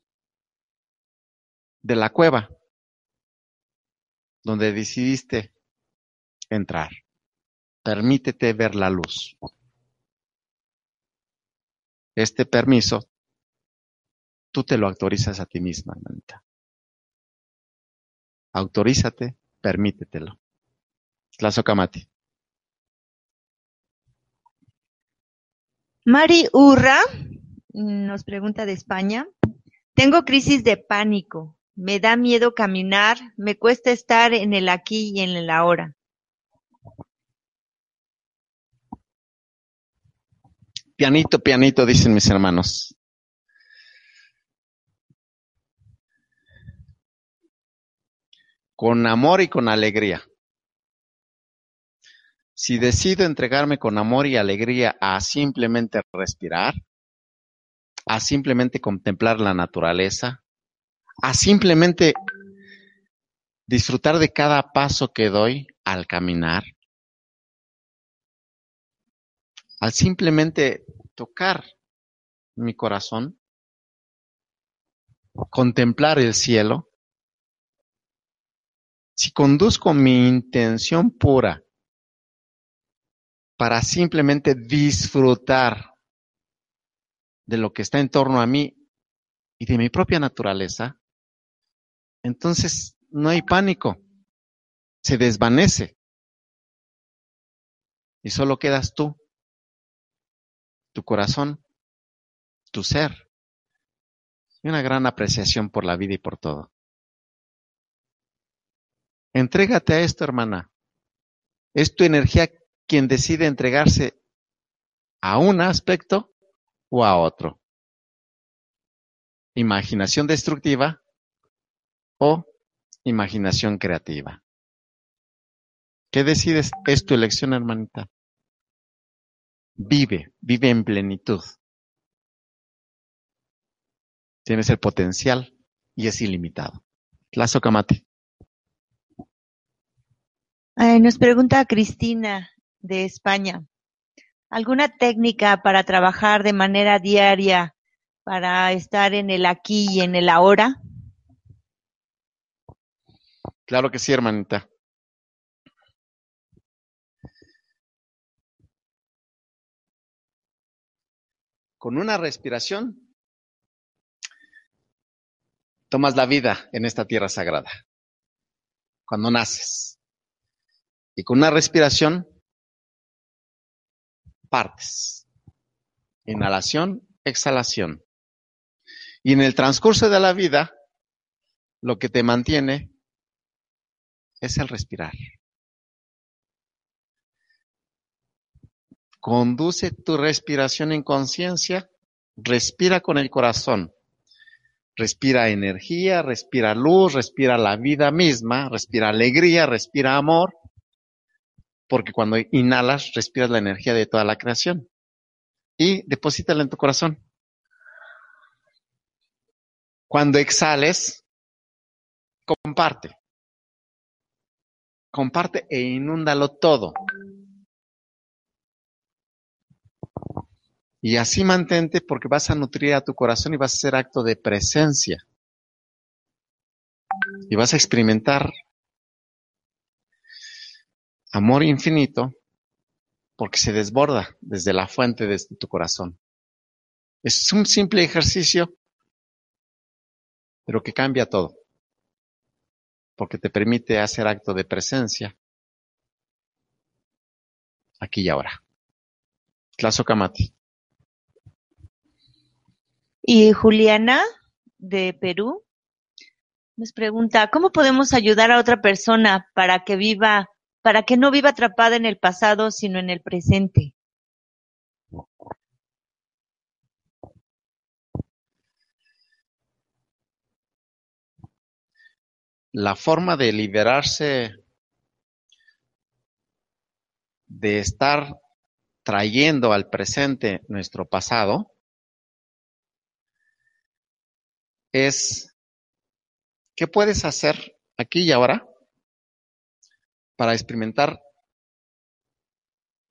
de la cueva donde decidiste entrar. Permítete ver la luz. Este permiso, tú te lo autorizas a ti misma, hermanita. Autorízate, permítetelo. Tlazocamati. Mari Urra nos pregunta de España. Tengo crisis de pánico. Me da miedo caminar. Me cuesta estar en el aquí y en el ahora. Pianito, pianito, dicen mis hermanos. Con amor y con alegría. Si decido entregarme con amor y alegría a simplemente respirar, a simplemente contemplar la naturaleza, a simplemente disfrutar de cada paso que doy al caminar, al simplemente tocar mi corazón, contemplar el cielo, si conduzco mi intención pura para simplemente disfrutar de lo que está en torno a mí y de mi propia naturaleza, entonces no hay pánico, se desvanece. Y solo quedas tú, tu corazón, tu ser y una gran apreciación por la vida y por todo. Entrégate a esto, hermana. Es tu energía quien decide entregarse a un aspecto o a otro. Imaginación destructiva o imaginación creativa. ¿Qué decides? Es tu elección, hermanita. Vive, vive en plenitud. Tienes el potencial y es ilimitado. Lazo nos pregunta Cristina de España. ¿Alguna técnica para trabajar de manera diaria para estar en el aquí y en el ahora? Claro que sí, hermanita. Con una respiración, tomas la vida en esta tierra sagrada. Cuando naces. Y con una respiración, partes. Inhalación, exhalación. Y en el transcurso de la vida, lo que te mantiene es el respirar. Conduce tu respiración en conciencia, respira con el corazón. Respira energía, respira luz, respira la vida misma, respira alegría, respira amor, porque cuando inhalas, respiras la energía de toda la creación y deposítala en tu corazón. Cuando exhales, comparte. Comparte e inúndalo todo. Y así mantente porque vas a nutrir a tu corazón y vas a hacer acto de presencia. Y vas a experimentar amor infinito porque se desborda desde la fuente de tu corazón. Es un simple ejercicio, pero que cambia todo, porque te permite hacer acto de presencia aquí y ahora. Claso Kamati. Y Juliana, de Perú, nos pregunta, ¿cómo podemos ayudar a otra persona para que viva, para que no viva atrapada en el pasado, sino en el presente? La forma de liberarse de estar trayendo al presente nuestro pasado es qué puedes hacer aquí y ahora para experimentar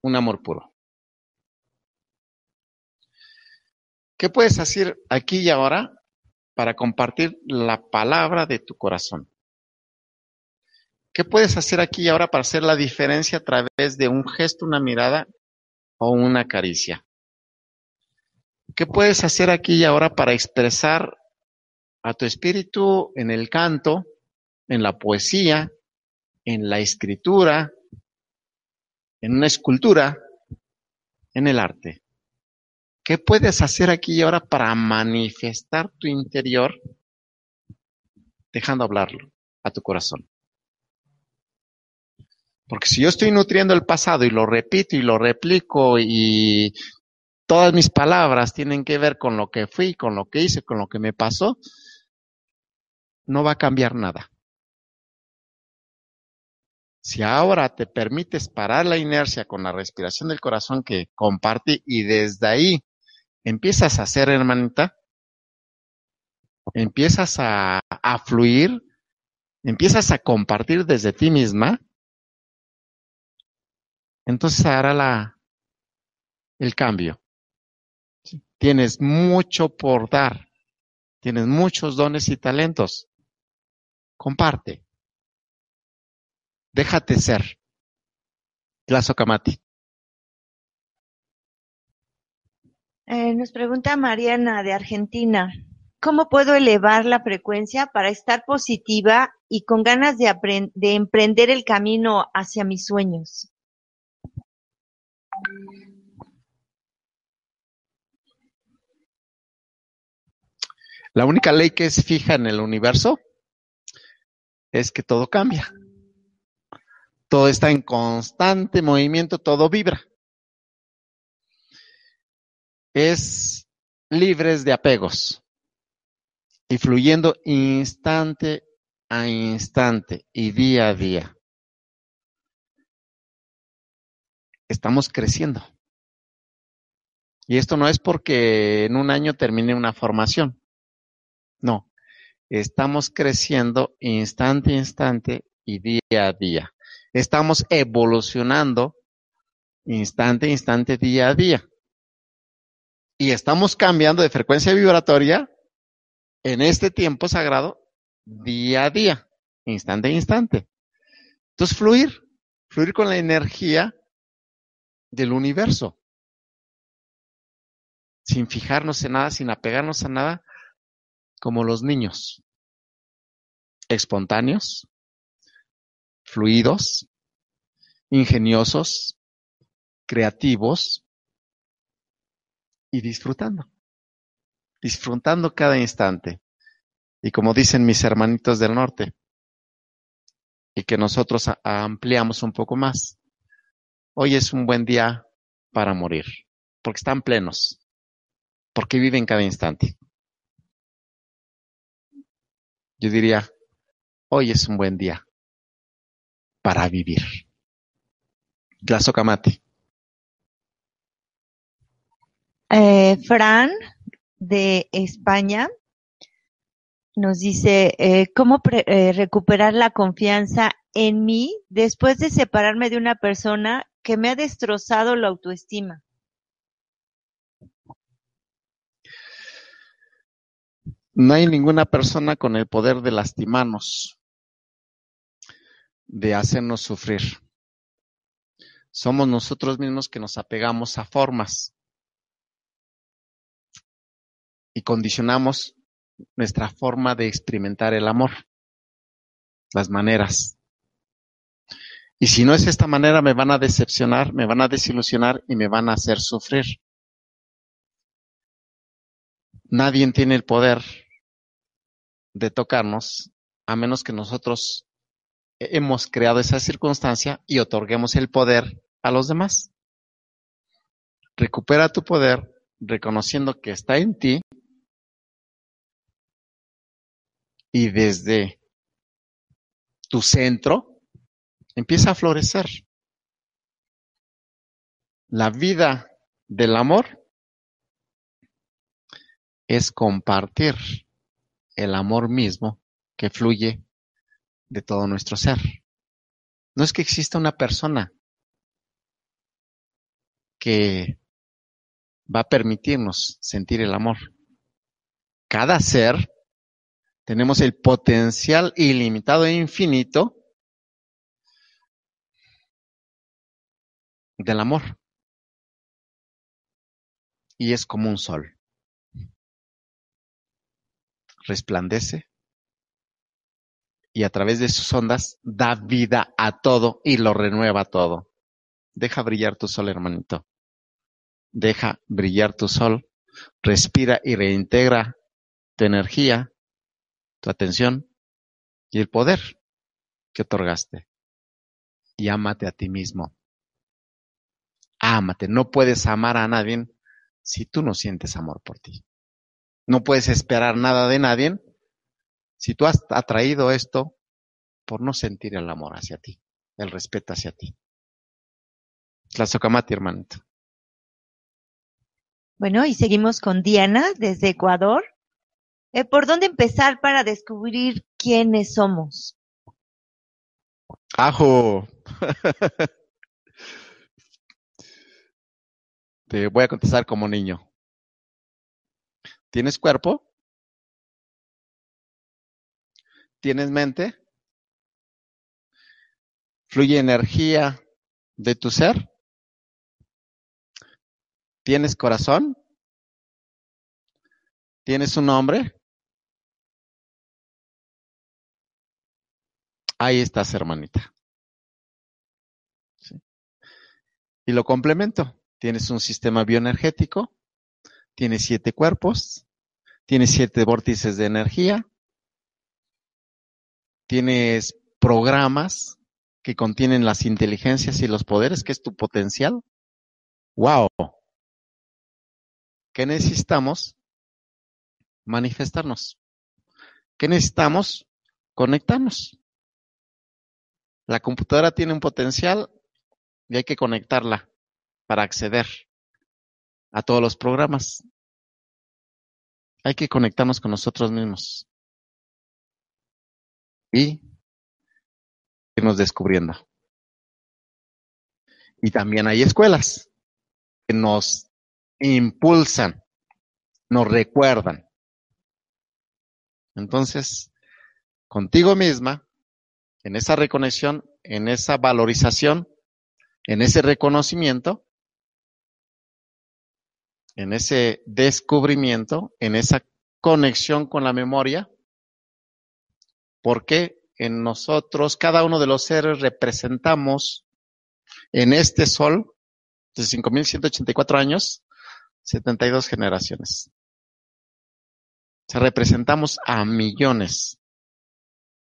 un amor puro. ¿Qué puedes hacer aquí y ahora para compartir la palabra de tu corazón? ¿Qué puedes hacer aquí y ahora para hacer la diferencia a través de un gesto, una mirada o una caricia? ¿Qué puedes hacer aquí y ahora para expresar a tu espíritu en el canto, en la poesía, en la escritura, en una escultura, en el arte. ¿Qué puedes hacer aquí y ahora para manifestar tu interior dejando hablarlo a tu corazón? Porque si yo estoy nutriendo el pasado y lo repito y lo replico y todas mis palabras tienen que ver con lo que fui, con lo que hice, con lo que me pasó, no va a cambiar nada. Si ahora te permites parar la inercia con la respiración del corazón que compartí y desde ahí empiezas a hacer, hermanita, empiezas a, a fluir, empiezas a compartir desde ti misma, entonces hará la, el cambio. Tienes mucho por dar, tienes muchos dones y talentos. Comparte. Déjate ser. Plazo Kamati. Eh, nos pregunta Mariana de Argentina, ¿cómo puedo elevar la frecuencia para estar positiva y con ganas de, de emprender el camino hacia mis sueños? La única ley que es fija en el universo es que todo cambia. Todo está en constante movimiento, todo vibra. Es libres de apegos y fluyendo instante a instante y día a día. Estamos creciendo. Y esto no es porque en un año termine una formación. No, Estamos creciendo instante a instante y día a día. Estamos evolucionando instante a instante, día a día. Y estamos cambiando de frecuencia vibratoria en este tiempo sagrado día a día, instante a instante. Entonces, fluir, fluir con la energía del universo, sin fijarnos en nada, sin apegarnos a nada, como los niños, espontáneos, fluidos, ingeniosos, creativos y disfrutando, disfrutando cada instante. Y como dicen mis hermanitos del norte, y que nosotros ampliamos un poco más. Hoy es un buen día para morir, porque están plenos, porque viven cada instante. Yo diría, hoy es un buen día para vivir. Tlazocamati. Eh, Fran, de España, nos dice, eh, ¿cómo eh, recuperar la confianza en mí después de separarme de una persona que me ha destrozado la autoestima? No hay ninguna persona con el poder de lastimarnos, de hacernos sufrir. Somos nosotros mismos que nos apegamos a formas y condicionamos nuestra forma de experimentar el amor, las maneras. Y si no es esta manera, me van a decepcionar, me van a desilusionar y me van a hacer sufrir. Nadie tiene el poder de tocarnos a menos que nosotros hemos creado esa circunstancia y otorguemos el poder a los demás. Recupera tu poder reconociendo que está en ti y desde tu centro empieza a florecer. La vida del amor es compartir el amor mismo que fluye de todo nuestro ser. No es que exista una persona que va a permitirnos sentir el amor. Cada ser tenemos el potencial ilimitado e infinito del amor. Y es como un sol. Resplandece y a través de sus ondas da vida a todo y lo renueva todo. Deja brillar tu sol, hermanito. Deja brillar tu sol. Respira y reintegra tu energía tu atención y el poder que otorgaste. Y ámate a ti mismo. Ámate. No puedes amar a nadie si tú no sientes amor por ti. No puedes esperar nada de nadie si tú has atraído esto por no sentir el amor hacia ti, el respeto hacia ti. Tlazocamati, hermanito. Bueno, y seguimos con Diana desde Ecuador. Eh, ¿Por dónde empezar para descubrir quiénes somos? ¡Ajo! Te voy a contestar como niño. ¿Tienes cuerpo? ¿Tienes mente? ¿Fluye energía de tu ser? ¿Tienes corazón? ¿Tienes un nombre? Ahí estás, hermanita. Y lo complemento. Tienes un sistema bioenergético, tienes siete cuerpos, tienes siete vórtices de energía, tienes programas que contienen las inteligencias y los poderes, que es tu potencial. ¡Wow! ¿Qué necesitamos? Manifestarnos. ¿Qué necesitamos? Conectarnos. La computadora tiene un potencial y hay que conectarla para acceder a todos los programas. Hay que conectarnos con nosotros mismos y irnos descubriendo. Y también hay escuelas que nos impulsan, nos recuerdan. Entonces, contigo misma, en esa reconexión, en esa valorización, en ese reconocimiento, en ese descubrimiento, en esa conexión con la memoria, porque en nosotros, cada uno de los seres representamos en este sol de 5.184 años, 72 generaciones. O sea, representamos a millones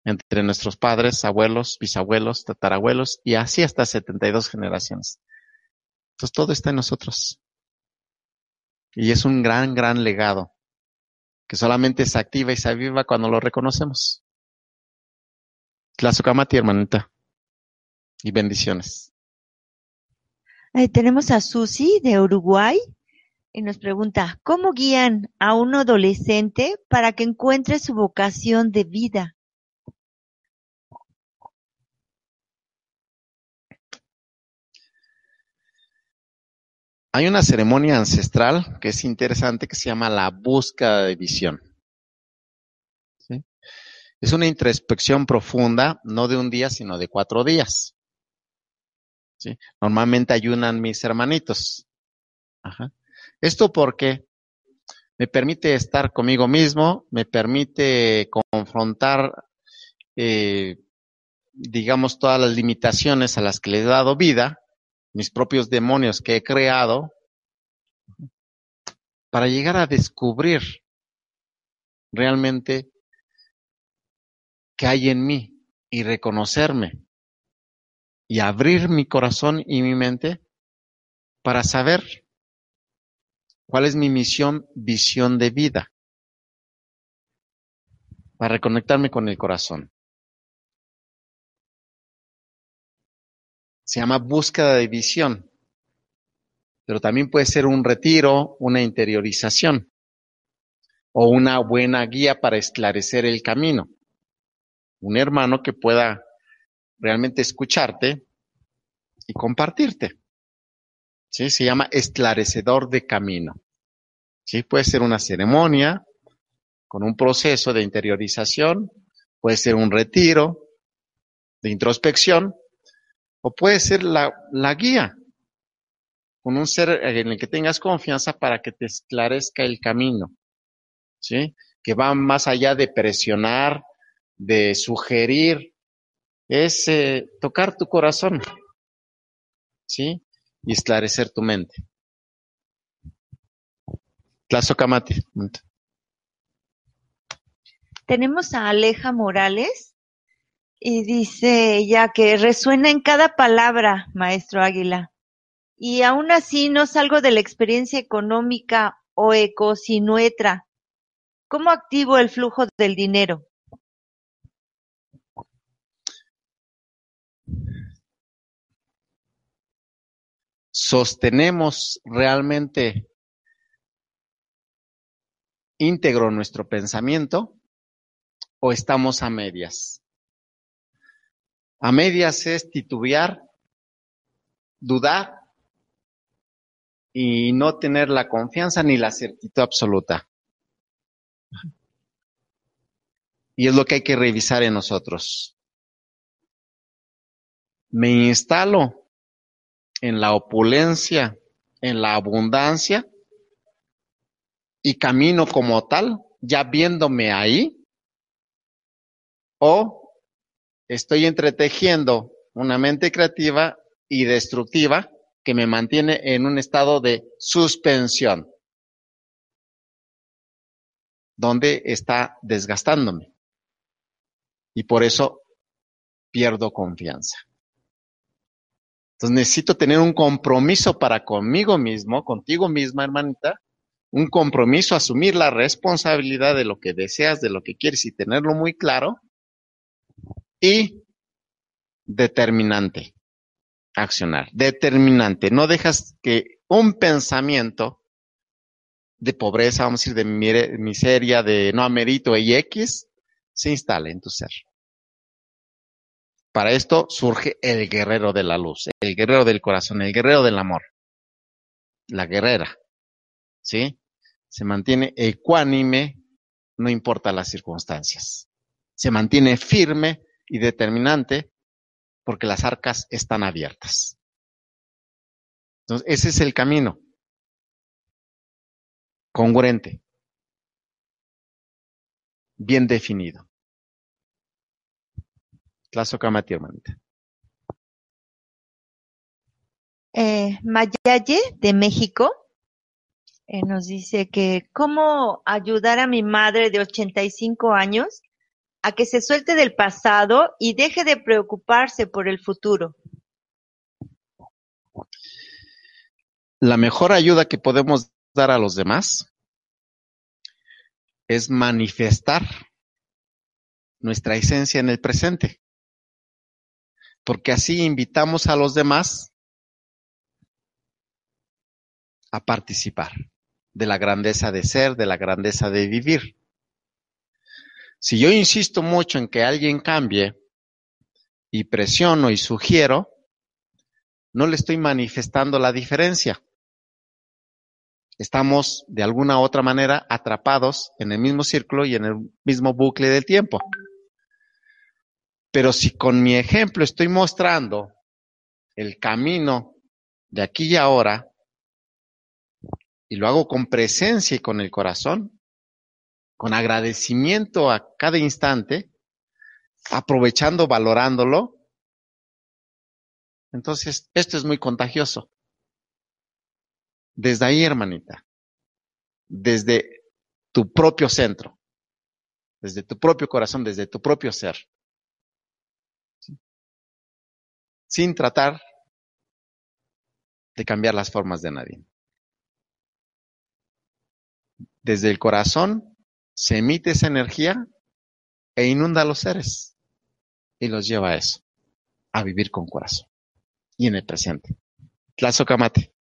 entre nuestros padres, abuelos, bisabuelos, tatarabuelos y así hasta 72 generaciones. Entonces todo está en nosotros. Y es un gran, gran legado que solamente se activa y se aviva cuando lo reconocemos. Tlazocamati, hermanita. Y bendiciones. tenemos a Susi de Uruguay y nos pregunta, ¿cómo guían a un adolescente para que encuentre su vocación de vida? Hay una ceremonia ancestral que es interesante que se llama la búsqueda de visión. Es una introspección profunda, no de un día, sino de cuatro días. Normalmente ayunan mis hermanitos. Esto porque me permite estar conmigo mismo, me permite confrontar, eh, digamos, todas las limitaciones a las que le he dado vida mis propios demonios que he creado, para llegar a descubrir realmente qué hay en mí y reconocerme y abrir mi corazón y mi mente para saber cuál es mi misión, visión de vida, para reconectarme con el corazón. Se llama búsqueda de visión, pero también puede ser un retiro, una interiorización o una buena guía para esclarecer el camino. Un hermano que pueda realmente escucharte y compartirte. ¿Sí? Se llama esclarecedor de camino. ¿Sí? Puede ser una ceremonia con un proceso de interiorización, puede ser un retiro de introspección, o puede ser la, la guía con un ser en el que tengas confianza para que te esclarezca el camino, ¿sí? Que va más allá de presionar, de sugerir, es eh, tocar tu corazón, ¿sí? Y esclarecer tu mente. Kamati. Tenemos a Aleja Morales y dice ella que resuena en cada palabra, maestro Águila. Y aún así no salgo de la experiencia económica o ecosinuetra. ¿Cómo activo el flujo del dinero? ¿Sostenemos realmente íntegro nuestro pensamiento o estamos a medias? A medias es titubear, dudar y no tener la confianza ni la certitud absoluta. Y es lo que hay que revisar en nosotros. Me instalo en la opulencia, en la abundancia y camino como tal, ya viéndome ahí, o estoy entretejiendo una mente creativa y destructiva que me mantiene en un estado de suspensión, donde está desgastándome. Y por eso pierdo confianza. Entonces necesito tener un compromiso para conmigo mismo, contigo misma, hermanita, un compromiso, asumir la responsabilidad de lo que deseas, de lo que quieres y tenerlo muy claro y determinante. Accionar. Determinante. No dejas que un pensamiento de pobreza, vamos a decir, de miseria, de no amerito y X, se instale en tu ser. Para esto surge el guerrero de la luz, el guerrero del corazón, el guerrero del amor. La guerrera. ¿Sí? Se mantiene ecuánime, no importa las circunstancias. Se mantiene firme y determinante porque las arcas están abiertas. Entonces, ese es el camino. Congruente. Bien definido. Tlazocamati, hermanita. Eh, Mayaye, de México, eh, nos dice que cómo ayudar a mi madre de 85 años a que se suelte del pasado y deje de preocuparse por el futuro. La mejor ayuda que podemos dar a los demás es manifestar nuestra esencia en el presente. Porque así invitamos a los demás a participar de la grandeza de ser, de la grandeza de vivir. Si yo insisto mucho en que alguien cambie y presiono y sugiero, no le estoy manifestando la diferencia. Estamos de alguna u otra manera atrapados en el mismo círculo y en el mismo bucle del tiempo. Pero si con mi ejemplo estoy mostrando el camino de aquí y ahora, y lo hago con presencia y con el corazón, con agradecimiento a cada instante, aprovechando, valorándolo, entonces esto es muy contagioso. Desde ahí, hermanita, desde tu propio centro, desde tu propio corazón, desde tu propio ser, sin tratar de cambiar las formas de nadie. Desde el corazón se emite esa energía e inunda a los seres y los lleva a eso, a vivir con corazón y en el presente. Camate.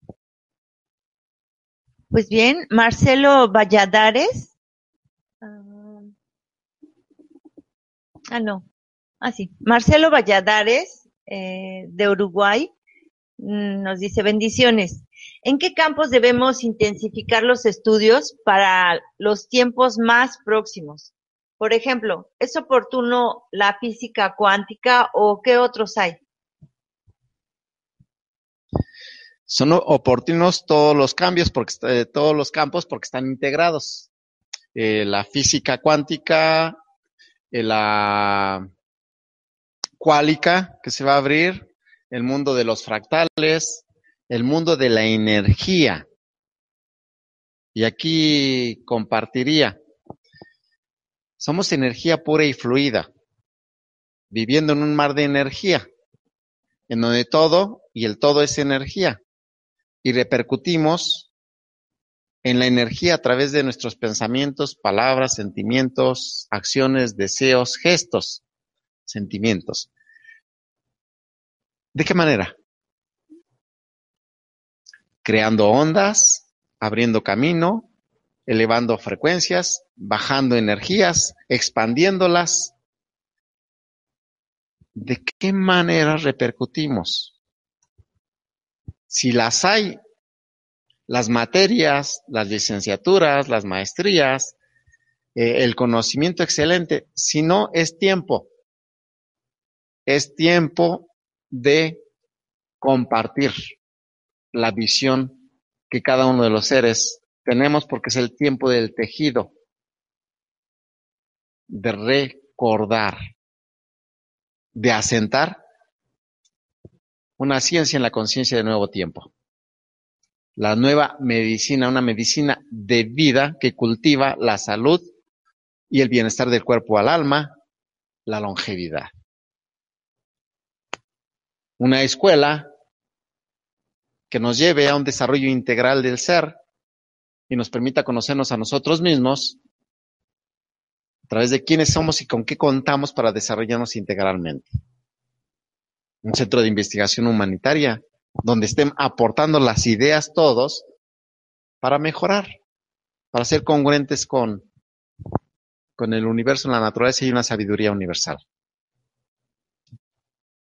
Pues bien, Marcelo Valladares. Ah no. Ah, sí. Marcelo Valladares, eh, de Uruguay, mm, nos dice bendiciones. ¿En qué campos debemos intensificar los estudios para los tiempos más próximos? Por ejemplo, ¿es oportuno la física cuántica o qué otros hay? Son oportunos todos los cambios, porque eh, todos los campos, porque están integrados. Eh, la física cuántica, eh, la cuálica que se va a abrir, el mundo de los fractales, el mundo de la energía. Y aquí compartiría, somos energía pura y fluida, viviendo en un mar de energía, en donde todo y el todo es energía y repercutimos en la energía a través de nuestros pensamientos, palabras, sentimientos, acciones, deseos, gestos, sentimientos. ¿De qué manera? Creando ondas, abriendo camino, elevando frecuencias, bajando energías, expandiéndolas. ¿De qué manera repercutimos? Si las hay, las materias, las licenciaturas, las maestrías, eh, el conocimiento excelente, si no es tiempo, es tiempo de compartir la visión que cada uno de los seres tenemos porque es el tiempo del tejido, de recordar, de asentar una ciencia en la conciencia de nuevo tiempo. La nueva medicina, una medicina de vida que cultiva la salud y el bienestar del cuerpo al alma, la longevidad. Una escuela que nos lleve a un desarrollo integral del ser y nos permita conocernos a nosotros mismos a través de quiénes somos y con qué contamos para desarrollarnos integralmente un centro de investigación humanitaria, donde estén aportando las ideas todos para mejorar, para ser congruentes con, con el universo, la naturaleza y una sabiduría universal.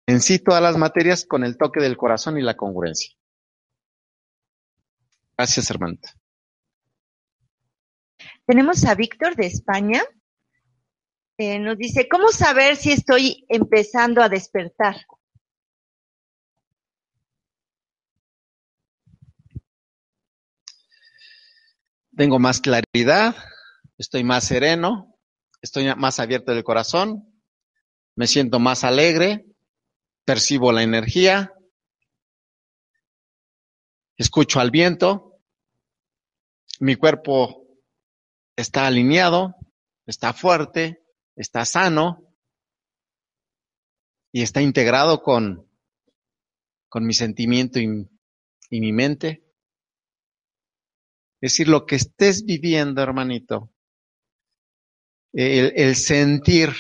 En sí todas las materias con el toque del corazón y la congruencia. Gracias, hermano. Tenemos a Víctor de España. Eh, nos dice, ¿cómo saber si estoy empezando a despertar? tengo más claridad, estoy más sereno, estoy más abierto del corazón, me siento más alegre, percibo la energía, escucho al viento, mi cuerpo está alineado, está fuerte, está sano y está integrado con, con mi sentimiento y, mi mente. Es decir, lo que estés viviendo, hermanito, el, el sentir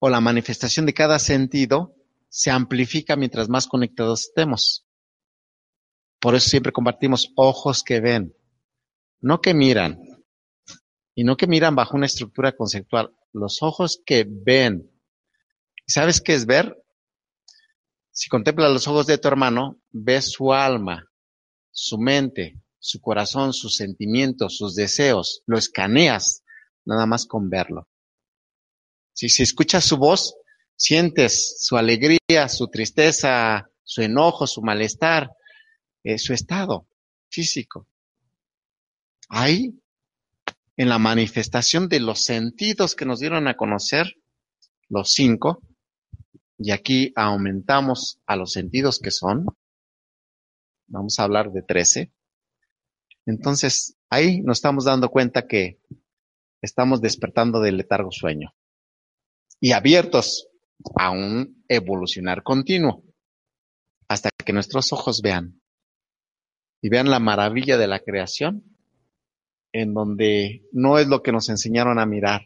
o la manifestación de cada sentido se amplifica mientras más conectados estemos. Por eso siempre compartimos ojos que ven, no que miran, y no que miran bajo una estructura conceptual, los ojos que ven. ¿Sabes qué es ver? Si contemplas los ojos de tu hermano, ves su alma, su mente, su corazón, sus sentimientos, sus deseos, lo escaneas nada más con verlo. Si, si escuchas su voz, sientes su alegría, su tristeza, su enojo, su malestar, eh, su estado físico. Ahí, en la manifestación de los sentidos que nos dieron a conocer, los cinco, y aquí aumentamos a los sentidos que son, vamos a hablar de trece, entonces ahí nos estamos dando cuenta que estamos despertando del letargo sueño y abiertos a un evolucionar continuo hasta que nuestros ojos vean y vean la maravilla de la creación en donde no es lo que nos enseñaron a mirar.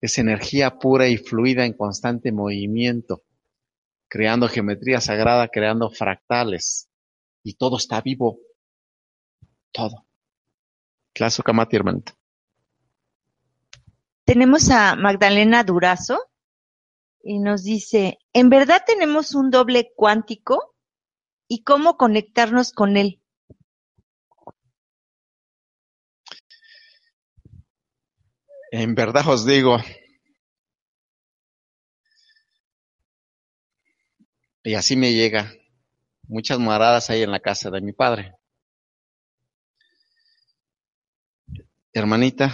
Es energía pura y fluida en constante movimiento, creando geometría sagrada, creando fractales. Y todo está vivo. Todo. Claso Kamati, hermanito. Tenemos a Magdalena Durazo y nos dice, ¿en verdad tenemos un doble cuántico? ¿Y cómo conectarnos con él? En verdad os digo, y así me llega, muchas moradas hay en la casa de mi padre. Hermanita,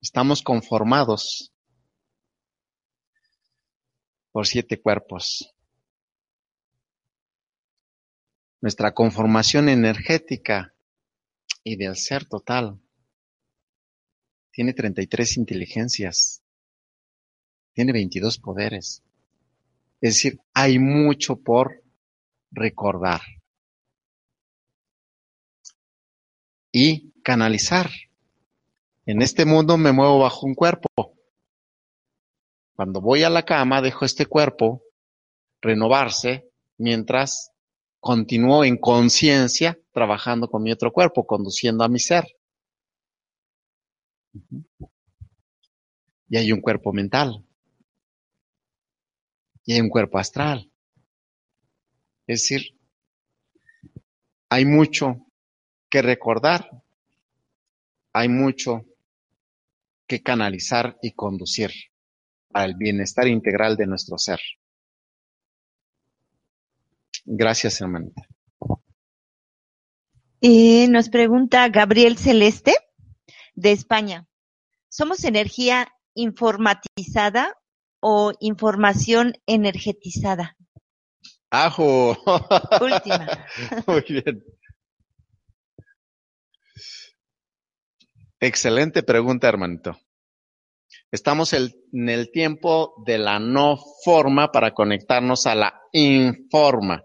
estamos conformados por siete cuerpos. Nuestra conformación energética y del ser total tiene 33 inteligencias, tiene 22 poderes. Es decir, hay mucho por recordar y canalizar. En este mundo me muevo bajo un cuerpo. Cuando voy a la cama dejo este cuerpo renovarse mientras continúo en conciencia trabajando con mi otro cuerpo, conduciendo a mi ser. Y hay un cuerpo mental. Y hay un cuerpo astral. Es decir, hay mucho que recordar, hay mucho que canalizar y conducir el bienestar integral de nuestro ser. Gracias, hermanita. Y nos pregunta Gabriel Celeste de España. ¿Somos energía informatizada o información energetizada? ¡Ajo! Última. Muy bien. Excelente pregunta, hermanito. Estamos el, en el tiempo de la no forma para conectarnos a la informa.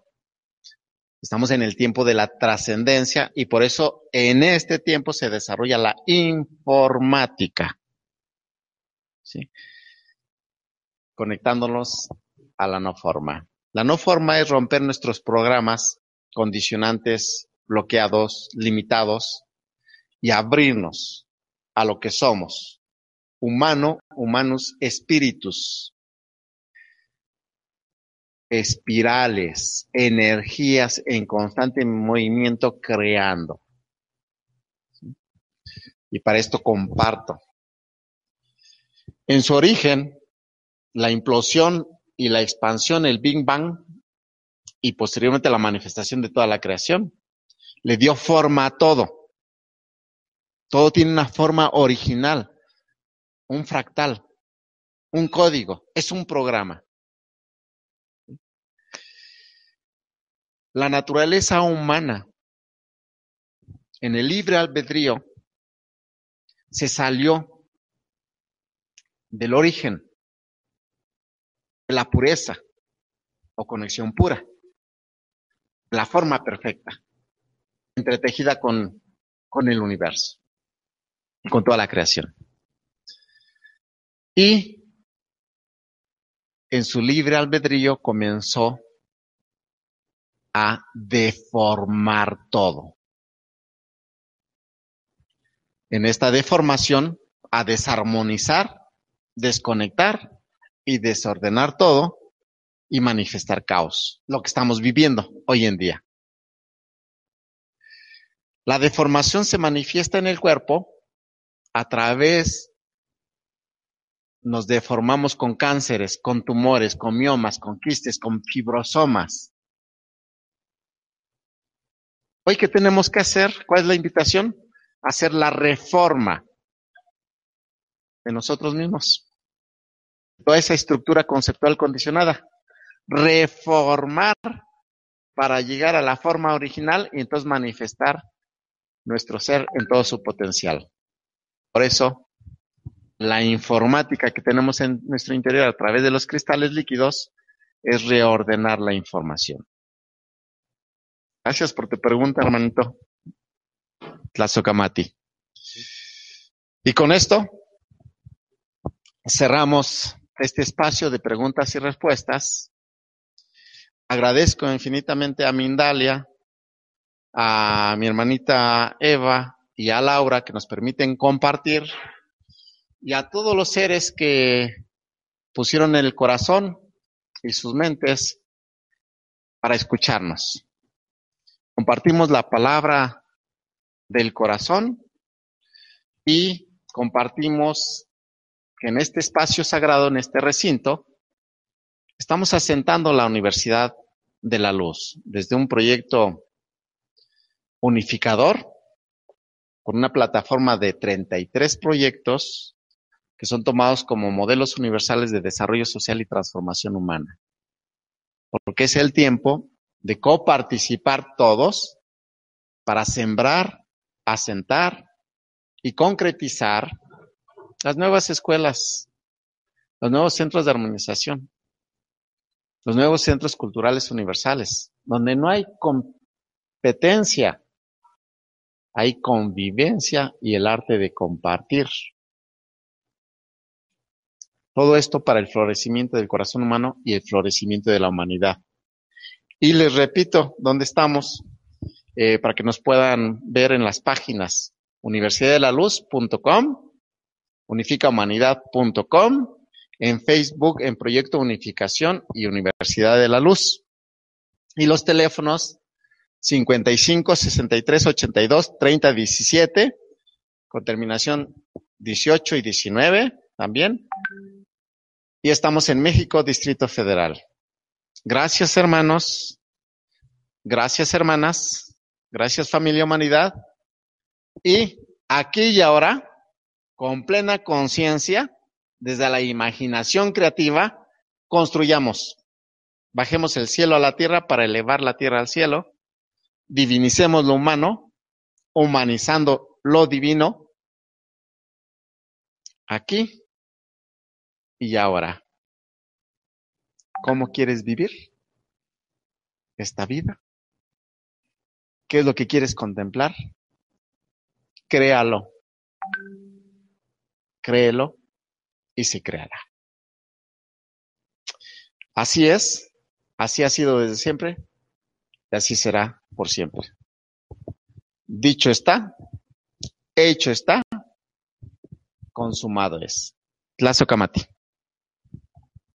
Estamos en el tiempo de la trascendencia y por eso en este tiempo se desarrolla la informática. ¿Sí? Conectándonos a la no forma. La no forma es romper nuestros programas condicionantes, bloqueados, limitados y abrirnos a lo que somos. Humano, humanos, espíritus espirales, energías en constante movimiento creando. Y para esto comparto. En su origen, la implosión y la expansión, el Big Bang, y posteriormente la manifestación de toda la creación, le dio forma a todo. Todo tiene una forma original, un fractal, un código, es un programa. La naturaleza humana, en el libre albedrío, se salió del origen, de la pureza o conexión pura, la forma perfecta, entretejida con, con el universo, con toda la creación. Y en su libre albedrío comenzó a deformar todo. En esta deformación, a desarmonizar, desconectar y desordenar todo y manifestar caos, lo que estamos viviendo hoy en día. La deformación se manifiesta en el cuerpo a través, nos deformamos con cánceres, con tumores, con miomas, con quistes, con fibrosomas. Hoy, ¿qué tenemos que hacer? ¿Cuál es la invitación? Hacer la reforma de nosotros mismos. Toda esa estructura conceptual condicionada. Reformar para llegar a la forma original y entonces manifestar nuestro ser en todo su potencial. Por eso, la informática que tenemos en nuestro interior a través de los cristales líquidos es reordenar la información. Gracias por tu pregunta, hermanito. Tlazocamati. Y con esto cerramos este espacio de preguntas y respuestas. Agradezco infinitamente a Mindalia, a mi hermanita Eva y a Laura que nos permiten compartir y a todos los seres que pusieron el corazón y sus mentes para escucharnos. Compartimos la palabra del corazón y compartimos que en este espacio sagrado, en este recinto, estamos asentando la Universidad de la Luz desde un proyecto unificador con una plataforma de 33 proyectos que son tomados como modelos universales de desarrollo social y transformación humana. Porque es el tiempo de coparticipar todos para sembrar, asentar y concretizar las nuevas escuelas, los nuevos centros de armonización, los nuevos centros culturales universales, donde no hay competencia, hay convivencia y el arte de compartir. Todo esto para el florecimiento del corazón humano y el florecimiento de la humanidad. Y les repito, ¿dónde estamos? Eh, para que nos puedan ver en las páginas universidaddelaluz.com, unificahumanidad.com, en Facebook en Proyecto Unificación y Universidad de la Luz. Y los teléfonos 55 63 82 30 17 con terminación 18 y 19 también. Y estamos en México, Distrito Federal. Gracias, hermanos. Gracias, hermanas. Gracias, familia humanidad. Y aquí y ahora, con plena conciencia, desde la imaginación creativa, construyamos. Bajemos el cielo a la tierra para elevar la tierra al cielo. Divinicemos lo humano, humanizando lo divino. Aquí y ahora. ¿Cómo quieres vivir esta vida? ¿Qué es lo que quieres contemplar? Créalo. Créelo y se creará. Así es, así ha sido desde siempre y así será por siempre. Dicho está, hecho está, consumado es. Tlazo Kamati.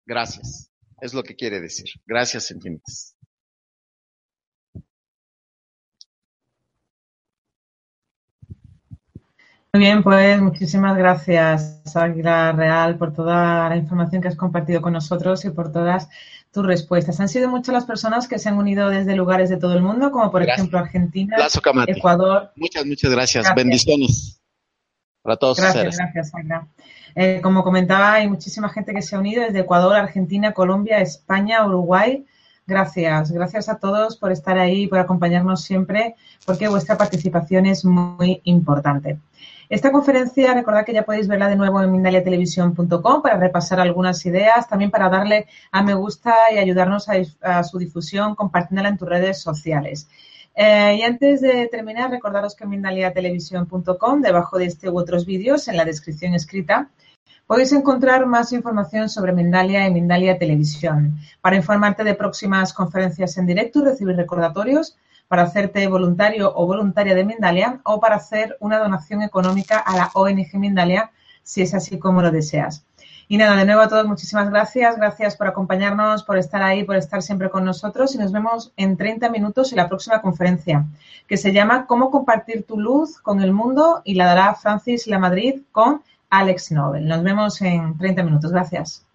Gracias. Es lo que quiere decir. Gracias infinitas. Muy bien, pues muchísimas gracias, Águila Real, por toda la información que has compartido con nosotros y por todas tus respuestas. Han sido muchas las personas que se han unido desde lugares de todo el mundo, como por ejemplo Argentina, Ecuador. Muchas, muchas gracias. Bendiciones para todos gracias, Gracias, Águila. Eh, como comentaba, hay muchísima gente que se ha unido desde Ecuador, Argentina, Colombia, España, Uruguay. Gracias, gracias a todos por estar ahí, por acompañarnos siempre, porque vuestra participación es muy importante. Esta conferencia, recordad que ya podéis verla de nuevo en mindaliatelevisión.com para repasar algunas ideas, también para darle a me gusta y ayudarnos a, su difusión compartiéndola en tus redes sociales. Eh, y antes de terminar, recordaros que en mindaliatelevisión.com, debajo de este u otros vídeos, en la descripción escrita, podéis encontrar más información sobre Mindalia y Mindalia Televisión. Para informarte de próximas conferencias en directo y recibir recordatorios, para hacerte voluntario o voluntaria de Mindalia o para hacer una donación económica a la ONG Mindalia, si es así como lo deseas. Y nada, de nuevo a todos, muchísimas gracias. Gracias por acompañarnos, por estar ahí, por estar siempre con nosotros. Y nos vemos en 30 minutos en la próxima conferencia, que se llama Cómo compartir tu luz con el mundo y la dará Francis La Madrid con Alex Nobel. Nos vemos en 30 minutos. Gracias.